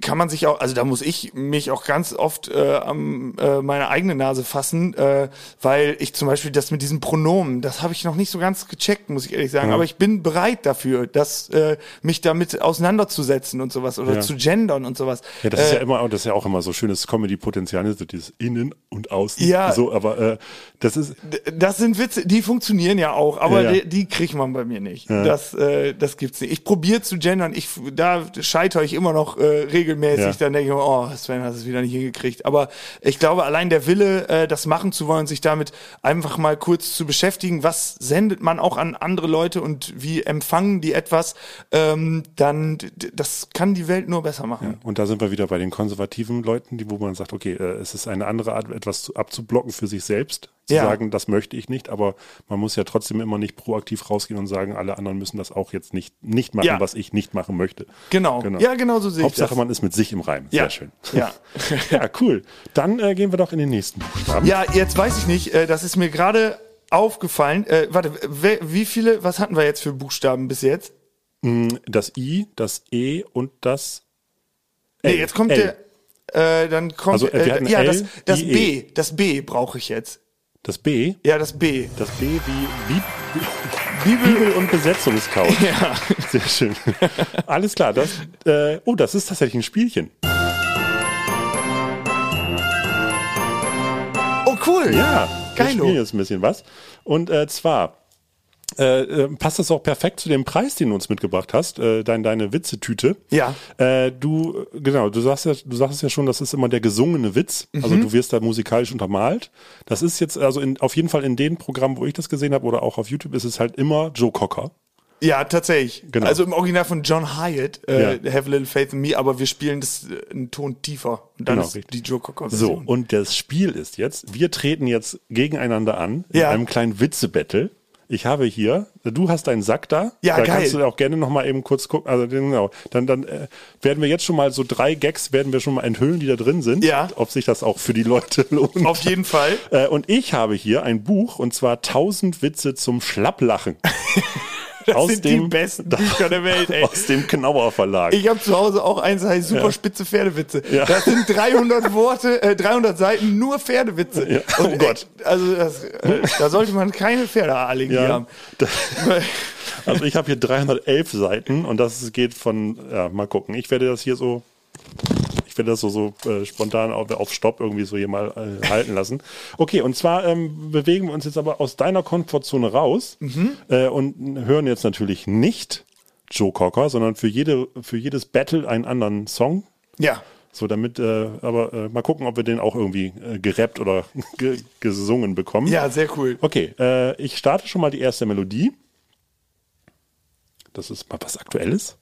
kann man sich auch, also da muss ich mich auch ganz oft äh, am äh, meine eigene Nase fassen, äh, weil ich zum Beispiel das mit diesen Pronomen, das habe ich noch nicht so ganz gecheckt, muss ich ehrlich sagen. Ja. Aber ich bin bereit dafür, dass äh, mich damit auseinanderzusetzen und sowas oder Ja. zu gendern und sowas. Ja, das ist Äh, ja immer, das ist ja auch immer so schönes Comedy-Potenzial, ne? so dieses Innen und Außen. Ja. So, aber äh, das ist, Das sind Witze, die funktionieren ja auch, aber Ja, ja. Die, die kriegt man bei mir nicht. Ja. Das, äh, das gibt's nicht. Ich probiere zu gendern, ich, da scheitere ich immer noch äh, regelmäßig, Ja. dann denke ich mir, oh, Sven hat es wieder nicht hingekriegt. Aber ich glaube, allein der Wille, äh, das machen zu wollen, sich damit einfach mal kurz zu beschäftigen, was sendet man auch an andere Leute und wie empfangen die etwas, ähm, dann, das kann die Welt nur besser machen. und da sind wir wieder bei den konservativen Leuten, die, wo man sagt, okay, äh, es ist eine andere Art, etwas zu, abzublocken für sich selbst, zu Ja. sagen, das möchte ich nicht, aber man muss ja trotzdem immer nicht proaktiv rausgehen und sagen, alle anderen müssen das auch jetzt nicht, nicht machen, Ja. was ich nicht machen möchte. Genau. Ja, genau so sehe ich Hauptsache, das. man ist mit sich im Reim. Ja. Sehr schön. Ja. ja, cool. Dann äh, gehen wir doch in den nächsten Buchstaben. Ja, jetzt weiß ich nicht, äh, das ist mir gerade aufgefallen. Äh, warte, wie viele, was hatten wir jetzt für Buchstaben bis jetzt? Das I, das E und das Nee, L. jetzt kommt L. der, äh, dann kommt, Also, äh, ja, L, das, das I, E. B, das B brauche ich jetzt. Das B, Ja, das B. das B wie, wie Bibel, Bibel und Besetzungscouch. Ja. Sehr schön. Alles klar. Das, äh, oh, das ist tatsächlich ein Spielchen. Oh, cool. Ja, wir Geilo. spielen jetzt ein bisschen was. Und äh, zwar äh, äh, passt das auch perfekt zu dem Preis, den du uns mitgebracht hast, äh, dein, deine Witzetüte. Ja. Äh, du, genau, du sagst ja, du sagst ja schon, das ist immer der gesungene Witz. Also Mhm. du wirst da musikalisch untermalt. Das ist jetzt, also in, auf jeden Fall in den Programmen, wo ich das gesehen habe oder auch auf YouTube, ist es halt immer Joe Cocker. Ja, tatsächlich. Genau. Also im Original von John Hyatt, äh, Ja. Have a Little Faith in Me, aber wir spielen das äh, einen Ton tiefer. Und dann Genau, ist richtig. die Joe Cocker So, Version. und das Spiel ist jetzt, wir treten jetzt gegeneinander an in Ja. einem kleinen Witze-Battle. Ich habe hier, du hast deinen Sack da. Ja, da geil. kannst du auch gerne noch mal eben kurz gucken. Also genau, dann, dann äh, werden wir jetzt schon mal so drei Gags werden wir schon mal enthüllen, die da drin sind. Ja. Ob sich das auch für die Leute lohnt. Auf jeden Fall. Äh, und ich habe hier ein Buch und zwar 1000 Witze zum Schlapplachen. Das sind die besten Bücher der Welt, ey. Aus dem Knauer Verlag. Ich habe zu Hause auch eins, das heißt super Ja. spitze Pferdewitze. Ja. Das sind 300 Worte, äh, 300 Seiten nur Pferdewitze. Ja. Oh Und, äh, Gott. Also das, äh, da sollte man keine Pferdeallergie Ja. haben. Also ich habe hier 311 Seiten und das geht von, ja, mal gucken. Ich werde das hier so, ich werde das so, so äh, spontan auf, auf Stopp irgendwie so hier mal äh, halten lassen. Okay, und zwar ähm, bewegen wir uns jetzt aber aus deiner Komfortzone raus äh, und hören jetzt natürlich nicht Joe Cocker, sondern für, jede, für jedes Battle einen anderen Song. Ja. So, damit, äh, aber äh, mal gucken, ob wir den auch irgendwie äh, gerappt oder ge gesungen bekommen. Ja, sehr cool. Okay, äh, ich starte schon mal die erste Melodie. Das ist mal was Aktuelles.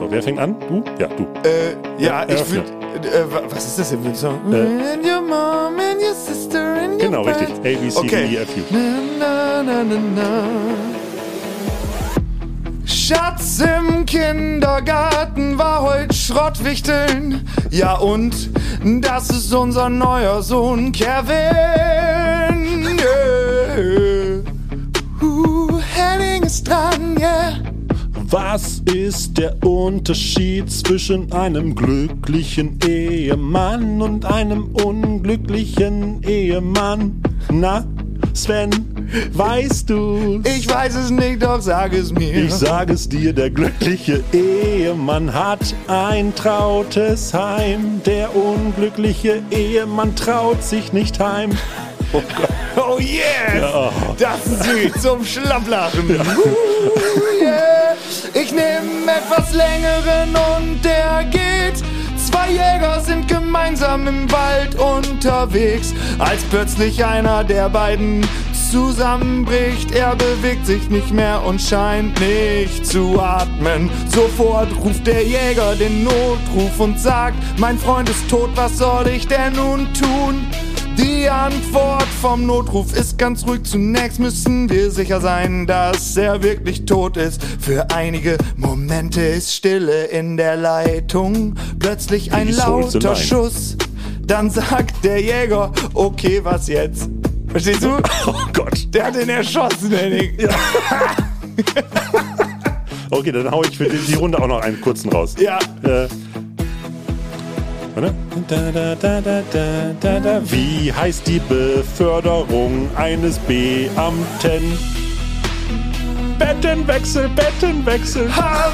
So, wer fängt an? Du? Ja, du. Äh, ja, Ja, ich würde. Äh, wa- was ist das denn für ein Song? And your mom and your sister and your Genau, richtig. A, B, C, D, Okay. E, F, U. Na, na, na, na. Schatz im Kindergarten war heute Schrottwichteln. Ja und das ist unser neuer Sohn Kevin. Was ist der Unterschied zwischen einem glücklichen Ehemann und einem unglücklichen Ehemann? Na, Sven? Weißt du? Ich weiß es nicht, doch sag es mir. Ich sag es dir, der glückliche Ehemann hat ein trautes Heim. Der unglückliche Ehemann traut sich nicht heim. Oh. Oh yeah! Das ist wie zum Schlapplachen. Uh, yeah. Ich nehme etwas längeren und der geht. Zwei Jäger sind gemeinsam im Wald unterwegs, als plötzlich einer der beiden zusammenbricht. Er bewegt sich nicht mehr und scheint nicht zu atmen. Sofort ruft der Jäger den Notruf und sagt, mein Freund ist tot, was soll ich denn nun tun? Die Antwort vom Notruf ist ganz ruhig. Zunächst müssen wir sicher sein, dass er wirklich tot ist. Für einige Momente ist Stille in der Leitung. Plötzlich ein lauter. Schuss. Dann sagt der Jäger, okay, was jetzt? Verstehst du? Oh Gott. Der hat ihn erschossen, Henning. Ja. Okay, dann hau ich für die, die Runde auch noch einen kurzen raus. ja. Äh, da, da, da, da. Wie heißt die Beförderung eines Beamten? Bettenwechsel, Bettenwechsel.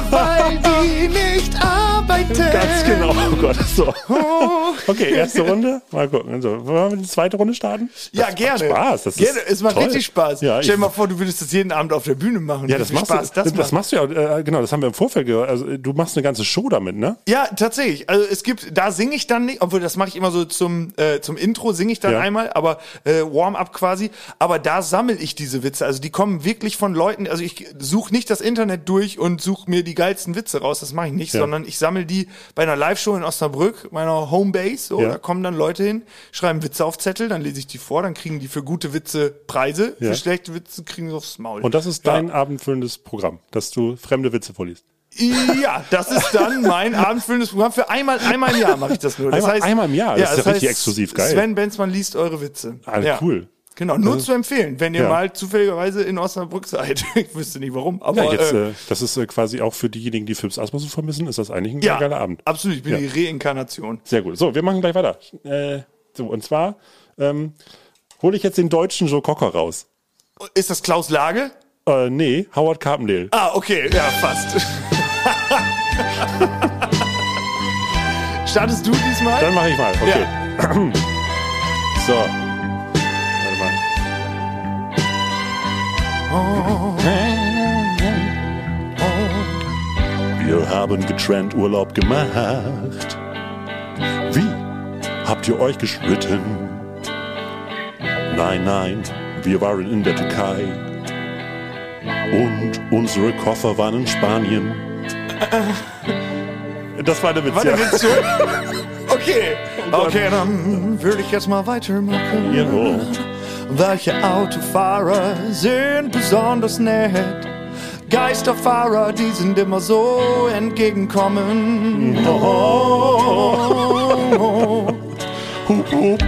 Weil die nicht arbeiten. Ganz genau. Oh Gott. So. Oh. Okay, erste Runde. Mal gucken. Also, wollen wir die zweite Runde starten? Ja, Das gerne. Macht Spaß. Das gerne. ist Es macht toll. richtig Spaß. Ja, Stell dir mal vor, du würdest das jeden Abend auf der Bühne machen. Ja, das machst, Spaß du, das das, machst du ja, äh, genau, das haben wir im Vorfeld gehört. Also, du machst eine ganze Show damit, ne? Ja, tatsächlich. Also es gibt, da singe ich dann nicht, obwohl das mache ich immer so zum, äh, zum Intro, singe ich dann Ja. einmal, aber äh, Warm-up quasi. Aber da sammle ich diese Witze. Also die kommen wirklich von Leuten, also ich suche nicht das Internet durch und suche mir die geilsten Witze raus, das mache ich nicht, Ja. sondern ich sammle die bei einer Live-Show in Osnabrück, meiner Homebase. So, Ja. Da kommen dann Leute hin, schreiben Witze auf Zettel, dann lese ich die vor, dann kriegen die für gute Witze Preise, Ja. für schlechte Witze kriegen sie aufs Maul. Und das ist Ja. dein abendfüllendes Programm, dass du fremde Witze vorliest. Ja, das ist dann mein abendfüllendes Programm. Für einmal, einmal im Jahr mache ich das nur. Das Einmal- heißt, einmal im Jahr? Das ist ja richtig exklusiv, geil. Sven Benzmann liest eure Witze. Ah, ja. cool. Genau, nur zu empfehlen, wenn ihr Ja. mal zufälligerweise in Osnabrück seid. Ich wüsste nicht warum, aber Ja, jetzt, äh, äh, das ist äh, quasi auch für diejenigen, die Philips Asmussen vermissen, ist das eigentlich ein ja, geiler Abend. absolut. Ich bin Ja. die Reinkarnation. Sehr gut. So, wir machen gleich weiter. Äh, so, und zwar ähm, hole ich jetzt den deutschen Joe Cocker raus. Ist das Klaus Lage? Äh, nee, Howard Carpendale. Ah, okay, ja, fast. Startest du diesmal? Dann mache ich mal. Okay. so. Wir haben getrennt Urlaub gemacht. Wie habt ihr euch gestritten? Nein, nein, wir waren in der Türkei. Und unsere Koffer waren in Spanien. Das war der Witz. Warte, ja. willst du? Okay. Okay, dann würde ich jetzt mal weitermachen. Jawohl. Welche Autofahrer sind besonders nett? Geisterfahrer, die sind immer so entgegenkommen. Oh, Hup, hup.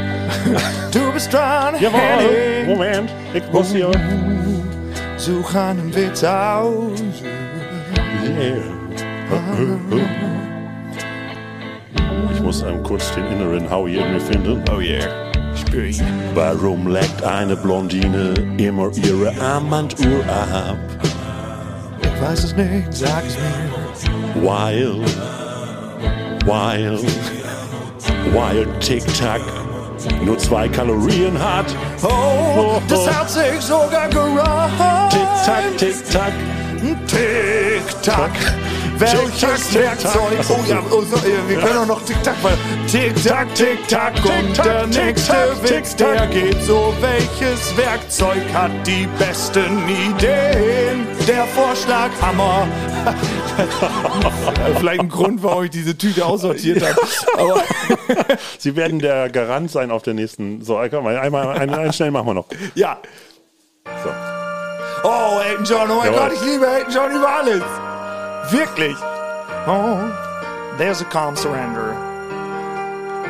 du bist dran, Jawohl. Henning. Moment, ich muss hier. Such einen Witz aus. Ich muss einem kurz den inneren Howie in mir finden. Oh yeah. Ich. Warum leckt eine Blondine immer ihre Armbanduhr ab? Ich weiß es nicht, sag es mir. While, while, while Tic-Tac nur zwei Kalorien hat. Oh, das hat sich sogar gereimt. Tic-Tac, Tic-Tac. Tick-Tack. Welches. Werkzeug? Oh ja, oh, so, äh, wir können auch noch Tick-Tack, weil Tick-Tack, Tick-Tack und der nächste Witz, der geht so. Welches Werkzeug hat die besten Ideen? Der Vorschlag Hammer. Vielleicht ein Grund, warum ich diese Tüte aussortiert habe. Aber Sie werden der Garant sein auf der nächsten. So, einmal, einen, einen schnell machen wir noch. ja. So. Oh, Elton John, oh mein Jawohl. Gott, ich liebe Elton John über alles. Wirklich. Oh, there's a calm surrender.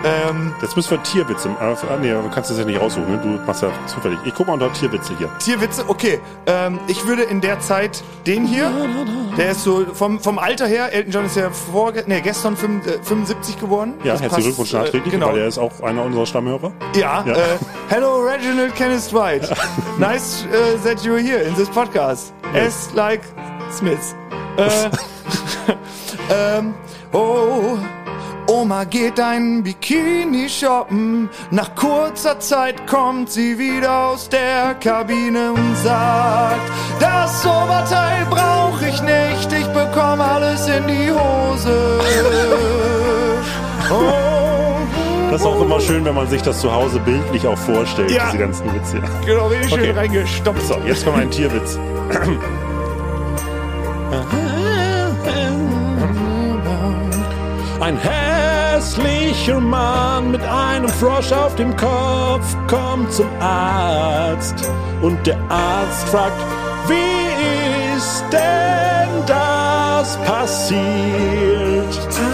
Ähm, Jetzt müssen wir Tierwitze. Ah, nee, du kannst das ja nicht raussuchen. Ne? Du machst ja zufällig. Ich guck mal unter Tierwitze hier. Tierwitze, okay. Ähm, ich würde in der Zeit den hier, der ist so vom, vom Alter her, Elton John ist ja vor, nee, gestern fünf- äh, 75 geworden. Ja, Das herzlichen Glückwunsch nachträglich, äh, genau. weil er ist auch einer unserer Stammhörer. Ja, Ja. Äh, hello Reginald Kenneth White. nice uh, that you're here in this podcast. As like Smith. Äh, ähm, oh, Oma geht ein Bikini shoppen. Nach kurzer Zeit kommt sie wieder aus der Kabine und sagt, das Oberteil brauche ich nicht, ich bekomme alles in die Hose. Oh, Das ist auch immer schön, wenn man sich das zu Hause bildlich auch vorstellt, Ja. diese ganzen Witze. Genau, richtig Okay. schön reingestopft. So, jetzt kommt ein Tierwitz. Ein hässlicher Mann mit einem Frosch auf dem Kopf kommt zum Arzt und der Arzt fragt, wie ist denn das passiert?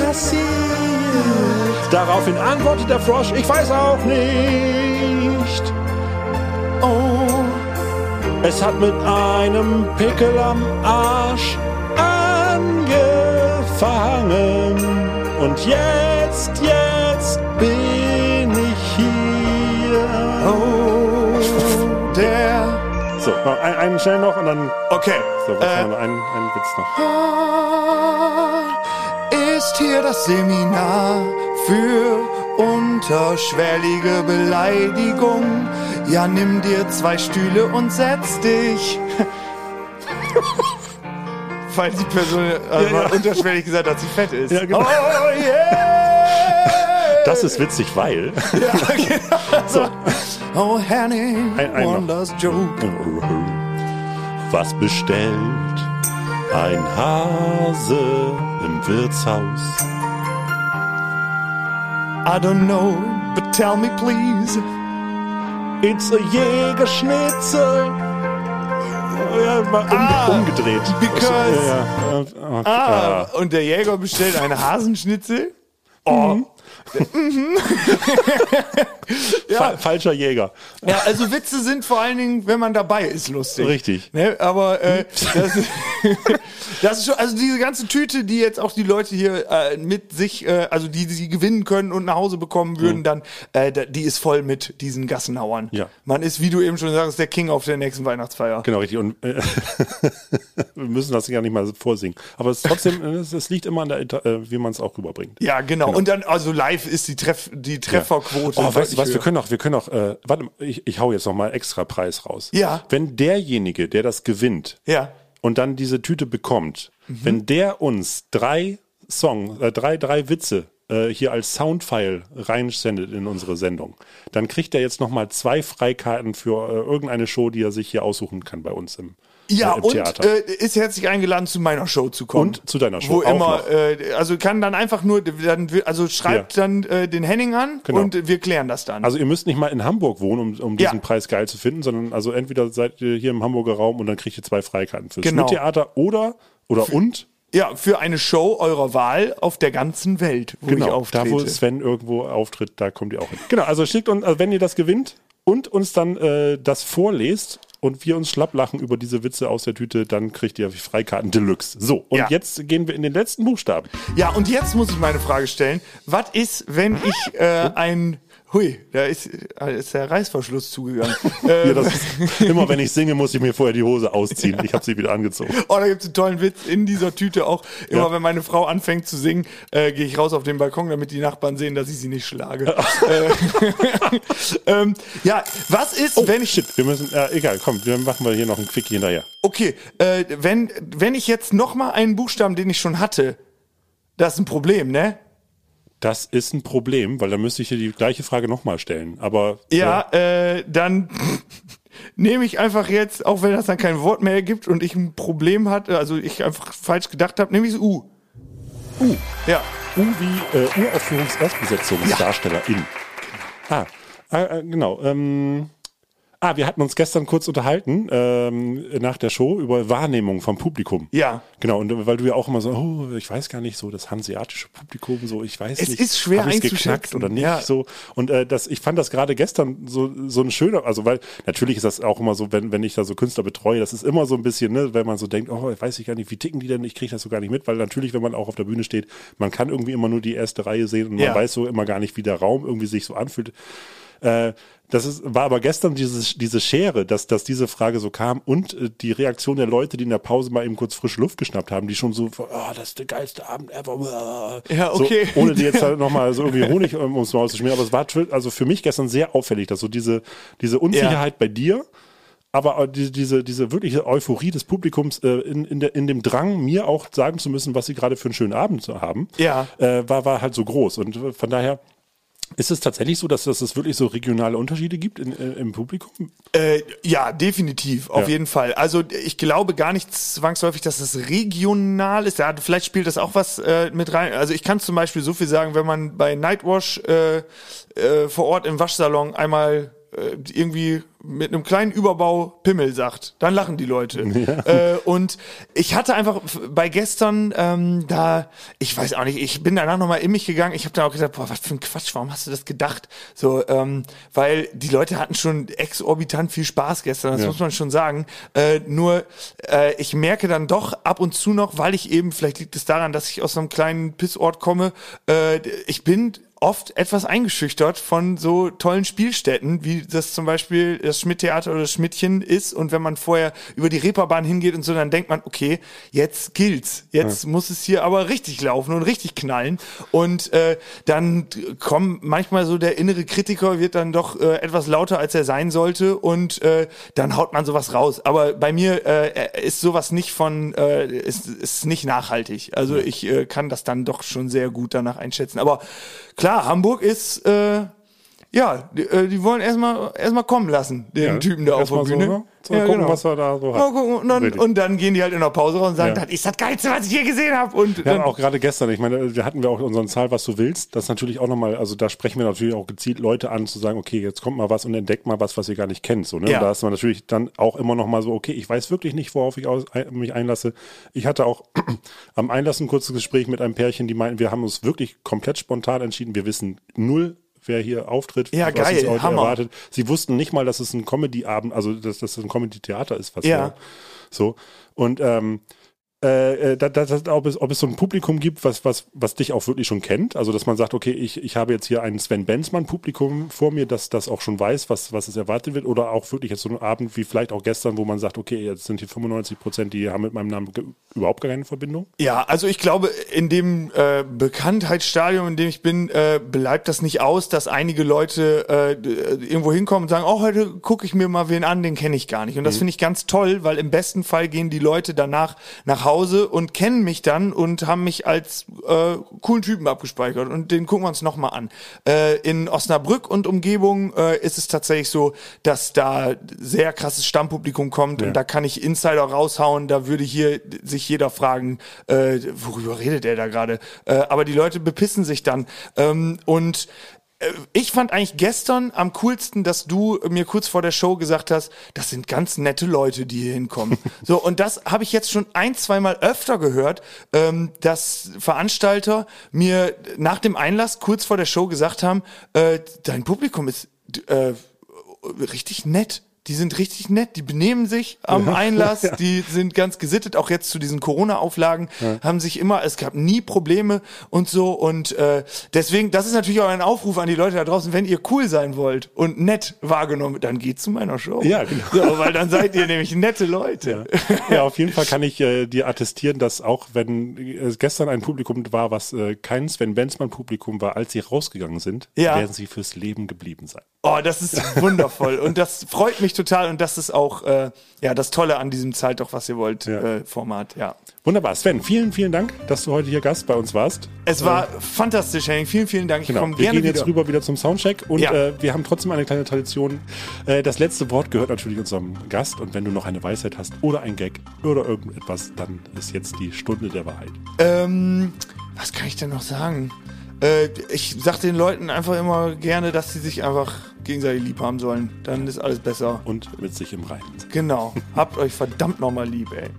Passiert. Daraufhin antwortet der Frosch, ich weiß auch nicht. Oh, es hat mit einem Pickel am Arsch angefangen. Und jetzt, jetzt bin ich hier. Oh, der. So, noch ein, einen schnell noch und dann. Okay. So, was äh, haben wir noch? Einen, einen Witz noch. ist hier das Seminar für unterschwellige Beleidigung. Ja, nimm dir zwei Stühle und setz dich. Falls die Person also Ja, ja. unterschwellig gesagt hat, dass sie fett ist. Ja, genau. Oh yeah! Das ist witzig, weil. Ja, genau. So. Oh, Henning Ein-. Wonders Joke. Was bestellt ein Hase im Wirtshaus? I don't know, but tell me please. It's a Jägerschnitzel. Ja, mal um, Ah, umgedreht. because- Ja, ja. Okay. Ah, und der Jäger bestellt eine Hasenschnitzel. Oh. Fa falscher Jäger. Ja, also Witze sind vor allen Dingen, wenn man dabei ist, lustig. Richtig. Ne? Aber äh, das, das ist schon, also diese ganze Tüte, die jetzt auch die Leute hier äh, mit sich, äh, also die sie gewinnen können und nach Hause bekommen würden, dann, äh, die ist voll mit diesen Gassenhauern. Ja. Man ist, wie du eben schon sagst, der King auf der nächsten Weihnachtsfeier. Genau, richtig. Und äh, wir müssen das gar nicht mal vorsingen. Aber es ist trotzdem, äh, es, liegt immer an der, wie man es auch rüberbringt. Ja, genau. Und dann, also live ist die, Treff, die Trefferquote. Oh, weißt du was, wir können auch, wir können auch, äh, warte, ich, ich hau jetzt noch mal extra Preis raus. Ja. Wenn derjenige, der das gewinnt Ja. und dann diese Tüte bekommt, Mhm. wenn der uns drei Song, äh, drei, drei Witze äh, hier als Soundfile reinsendet in unsere Sendung, dann kriegt er jetzt noch mal zwei Freikarten für äh, irgendeine Show, die er sich hier aussuchen kann bei uns im, Ja, äh, und Theater. äh, ist herzlich eingeladen, zu meiner Show zu kommen. Und zu deiner Show Wo auch immer, noch. äh, also kann dann einfach nur, dann, also schreibt Ja. dann äh, den Henning an Genau. und wir klären das dann. Also ihr müsst nicht mal in Hamburg wohnen, um, um Ja. diesen Preis geil zu finden, sondern also entweder seid ihr hier im Hamburger Raum und dann kriegt ihr zwei Freikarten fürs Genau. Schmidt-Theater oder oder und ja, für eine Show eurer Wahl auf der ganzen Welt, wo ich genau, auftrete. da wo Sven irgendwo auftritt, da kommt ihr auch hin. Genau, also schickt uns, also wenn ihr das gewinnt und uns dann äh, das vorlest und wir uns schlapp lachen über diese Witze aus der Tüte, dann kriegt ihr Freikarten Deluxe. So, und Ja. jetzt gehen wir in den letzten Buchstaben. ja, und jetzt muss ich meine Frage stellen. Was ist, wenn ich äh, ein... Hui, da ist, ist der Reißverschluss zugegangen. Ja, das ist, immer wenn ich singe, muss ich mir vorher die Hose ausziehen. Ich habe sie wieder angezogen. Oh, da gibt's einen tollen Witz in dieser Tüte auch. Immer Ja. wenn meine Frau anfängt zu singen, äh, gehe ich raus auf den Balkon, damit die Nachbarn sehen, dass ich sie nicht schlage. äh, ähm, ja, was ist, wenn ich... Shit, wir müssen, äh, egal, komm, wir machen wir hier noch einen Quickie hinterher. Okay, äh, wenn, wenn ich jetzt noch mal einen Buchstaben, den ich schon hatte, das ist ein Problem, ne? Das ist ein Problem, weil dann müsste ich hier die gleiche Frage nochmal stellen. Aber Ja, äh, dann nehme ich einfach jetzt, auch wenn das dann kein Wort mehr ergibt und ich ein Problem hatte, also ich einfach falsch gedacht habe, nehme ich das U. U. Ja. U wie äh, Uraufführungserstbesetzungsdarstellerin. Ah, äh, äh, genau. Ähm, Ah, wir hatten uns gestern kurz unterhalten ähm, nach der Show über Wahrnehmung vom Publikum. Ja. Genau, und weil du ja auch immer so, oh, ich weiß gar nicht, so das hanseatische Publikum, so ich weiß Es nicht. ist schwer einzuschätzen. geknackt oder nicht Ja. so. Und äh, das, ich fand das gerade gestern so so ein schöner, also weil natürlich ist das auch immer so, wenn wenn ich da so Künstler betreue, das ist immer so ein bisschen, ne, wenn man so denkt, oh, weiß ich gar nicht, wie ticken die denn? Ich kriege das so gar nicht mit, weil natürlich, wenn man auch auf der Bühne steht, man kann irgendwie immer nur die erste Reihe sehen und man Ja. weiß so immer gar nicht, wie der Raum irgendwie sich so anfühlt. Äh, das ist, war aber gestern diese, diese Schere, dass, dass diese Frage so kam und äh, die Reaktion der Leute, die in der Pause mal eben kurz frische Luft geschnappt haben, die schon so, oh, das ist der geilste Abend ever. Ja, okay. So, ohne die jetzt halt nochmal so irgendwie Honig um, ums Maul zu schmieren. Aber es war also für mich gestern sehr auffällig, dass so diese, diese Unsicherheit bei dir, aber auch diese, diese, wirkliche Euphorie des Publikums äh, in, in, der, in dem Drang, mir auch sagen zu müssen, was sie gerade für einen schönen Abend haben, Ja. äh, war, war halt so groß. Und äh, von daher ist es tatsächlich so, dass, dass es wirklich so regionale Unterschiede gibt in, äh, im Publikum? Äh, ja, definitiv, auf Ja. jeden Fall. Also ich glaube gar nicht zwangsläufig, dass es regional ist. Ja, vielleicht spielt das auch was äh, mit rein. Also ich kann zum Beispiel so viel sagen, wenn man bei Nightwash äh, äh, vor Ort im Waschsalon einmal äh, irgendwie mit einem kleinen Überbau Pimmel sagt, dann lachen die Leute. Äh, und ich hatte einfach bei gestern ähm, da, ich weiß auch nicht, ich bin danach nochmal in mich gegangen. Ich habe dann auch gesagt, boah, was für ein Quatsch, warum hast du das gedacht? So, ähm, weil die Leute hatten schon exorbitant viel Spaß gestern, das Ja. muss man schon sagen. Äh, nur äh, ich merke dann doch ab und zu noch, weil ich eben, vielleicht liegt es daran, dass ich aus einem kleinen Pissort komme, äh, ich bin oft etwas eingeschüchtert von so tollen Spielstätten, wie das zum Beispiel das Schmidt-Theater oder das Schmidtchen ist. Und wenn man vorher über die Reeperbahn hingeht und so, dann denkt man, okay, jetzt gilt's. Jetzt muss es hier aber richtig laufen und richtig knallen. Und äh, dann kommen manchmal so der innere Kritiker wird dann doch äh, etwas lauter, als er sein sollte. Und äh, dann haut man sowas raus. Aber bei mir äh, ist sowas nicht von, äh, ist, ist nicht nachhaltig. Also ich äh, kann das dann doch schon sehr gut danach einschätzen. Aber klar, Hamburg ist, äh, ja, die, äh, die wollen erstmal erstmal kommen lassen, den Ja, Typen da auf der erstmal so, Bühne. ne? So, gucken, was er da so hat. Mal gucken, und, dann, Richtig. und dann gehen die halt in der Pause raus und sagen, Ja. das ist das Geilste, was ich je gesehen habe. Und Ja, dann, auch gerade gestern, ich meine, da hatten wir auch unseren Zahl, was du willst. Das ist natürlich auch nochmal, also da sprechen wir natürlich auch gezielt Leute an, zu sagen, okay, jetzt kommt mal was und entdeckt mal was, was ihr gar nicht kennt. So, ne? Ja. Und da ist man natürlich dann auch immer noch mal so, okay, ich weiß wirklich nicht, worauf ich aus, ein, mich einlasse. Ich hatte auch am Einlassen ein kurzes Gespräch mit einem Pärchen, die meinten, wir haben uns wirklich komplett spontan entschieden. Wir wissen null, wer hier auftritt, Ja, was geil, heute Hammer. erwartet. Sie wussten nicht mal, dass es ein Comedy-Abend, also dass, es ein Comedy-Theater ist, was Ja. so. Und ähm, äh, äh, da, da, da, ob, es, ob es so ein Publikum gibt, was, was, was dich auch wirklich schon kennt. Also, dass man sagt, okay, ich, ich habe jetzt hier ein Sven Benzmann-Publikum vor mir, das das auch schon weiß, was, was es erwartet wird. Oder auch wirklich jetzt so ein Abend wie vielleicht auch gestern, wo man sagt, okay, jetzt sind hier 95 Prozent, die haben mit meinem Namen überhaupt gar keine Verbindung. Ja, also ich glaube, in dem äh, Bekanntheitsstadium, in dem ich bin, äh, bleibt das nicht aus, dass einige Leute äh, äh, irgendwo hinkommen und sagen, oh, heute gucke ich mir mal wen an, den kenne ich gar nicht. Und das finde ich ganz toll, weil im besten Fall gehen die Leute danach nach Hause und kennen mich dann und haben mich als äh, coolen Typen abgespeichert und den gucken wir uns nochmal an. Äh, in Osnabrück und Umgebung äh, ist es tatsächlich so, dass da sehr krasses Stammpublikum kommt Ja. und da kann ich Insider raushauen, da würde hier sich jeder fragen, äh, worüber redet er da gerade? Äh, aber die Leute bepissen sich dann. Ähm, und ich fand eigentlich gestern am coolsten, dass du mir kurz vor der Show gesagt hast, das sind ganz nette Leute, die hier hinkommen. so, und das habe ich jetzt schon ein, zweimal öfter gehört, ähm, dass Veranstalter mir nach dem Einlass kurz vor der Show gesagt haben, äh, dein Publikum ist äh, richtig nett. Die sind richtig nett, die benehmen sich am Einlass, die sind ganz gesittet, auch jetzt zu diesen Corona-Auflagen, haben sich immer, es gab nie Probleme und so und äh, deswegen, das ist natürlich auch ein Aufruf an die Leute da draußen, wenn ihr cool sein wollt und nett wahrgenommen, dann geht zu meiner Show. Ja, genau. So, weil dann seid ihr nämlich nette Leute. Ja, auf jeden Fall kann ich äh, dir attestieren, dass auch wenn es gestern ein Publikum war, was äh, kein Sven Benzmann-Publikum war, als sie rausgegangen sind, Ja. werden sie fürs Leben geblieben sein. Oh, das ist wundervoll und das freut mich total und das ist auch äh, ja das Tolle an diesem Zeit doch was ihr wollt Ja. äh, Format. Ja, Wunderbar. Sven, vielen, vielen Dank, dass du heute hier Gast bei uns warst. es war fantastisch, Henning. Vielen, vielen Dank. Ich Genau. komme Wir gerne gehen jetzt wieder. rüber wieder zum Soundcheck und Ja. äh, wir haben trotzdem eine kleine Tradition. Äh, das letzte Wort gehört natürlich unserem Gast und wenn du noch eine Weisheit hast oder ein Gag oder irgendetwas, dann ist jetzt die Stunde der Wahrheit. Ähm, was kann ich denn noch sagen? Äh, ich sag den Leuten einfach immer gerne, dass sie sich einfach gegenseitig lieb haben sollen. Dann ist alles besser. Und mit sich im Reinen. Genau. Habt euch verdammt nochmal lieb, ey.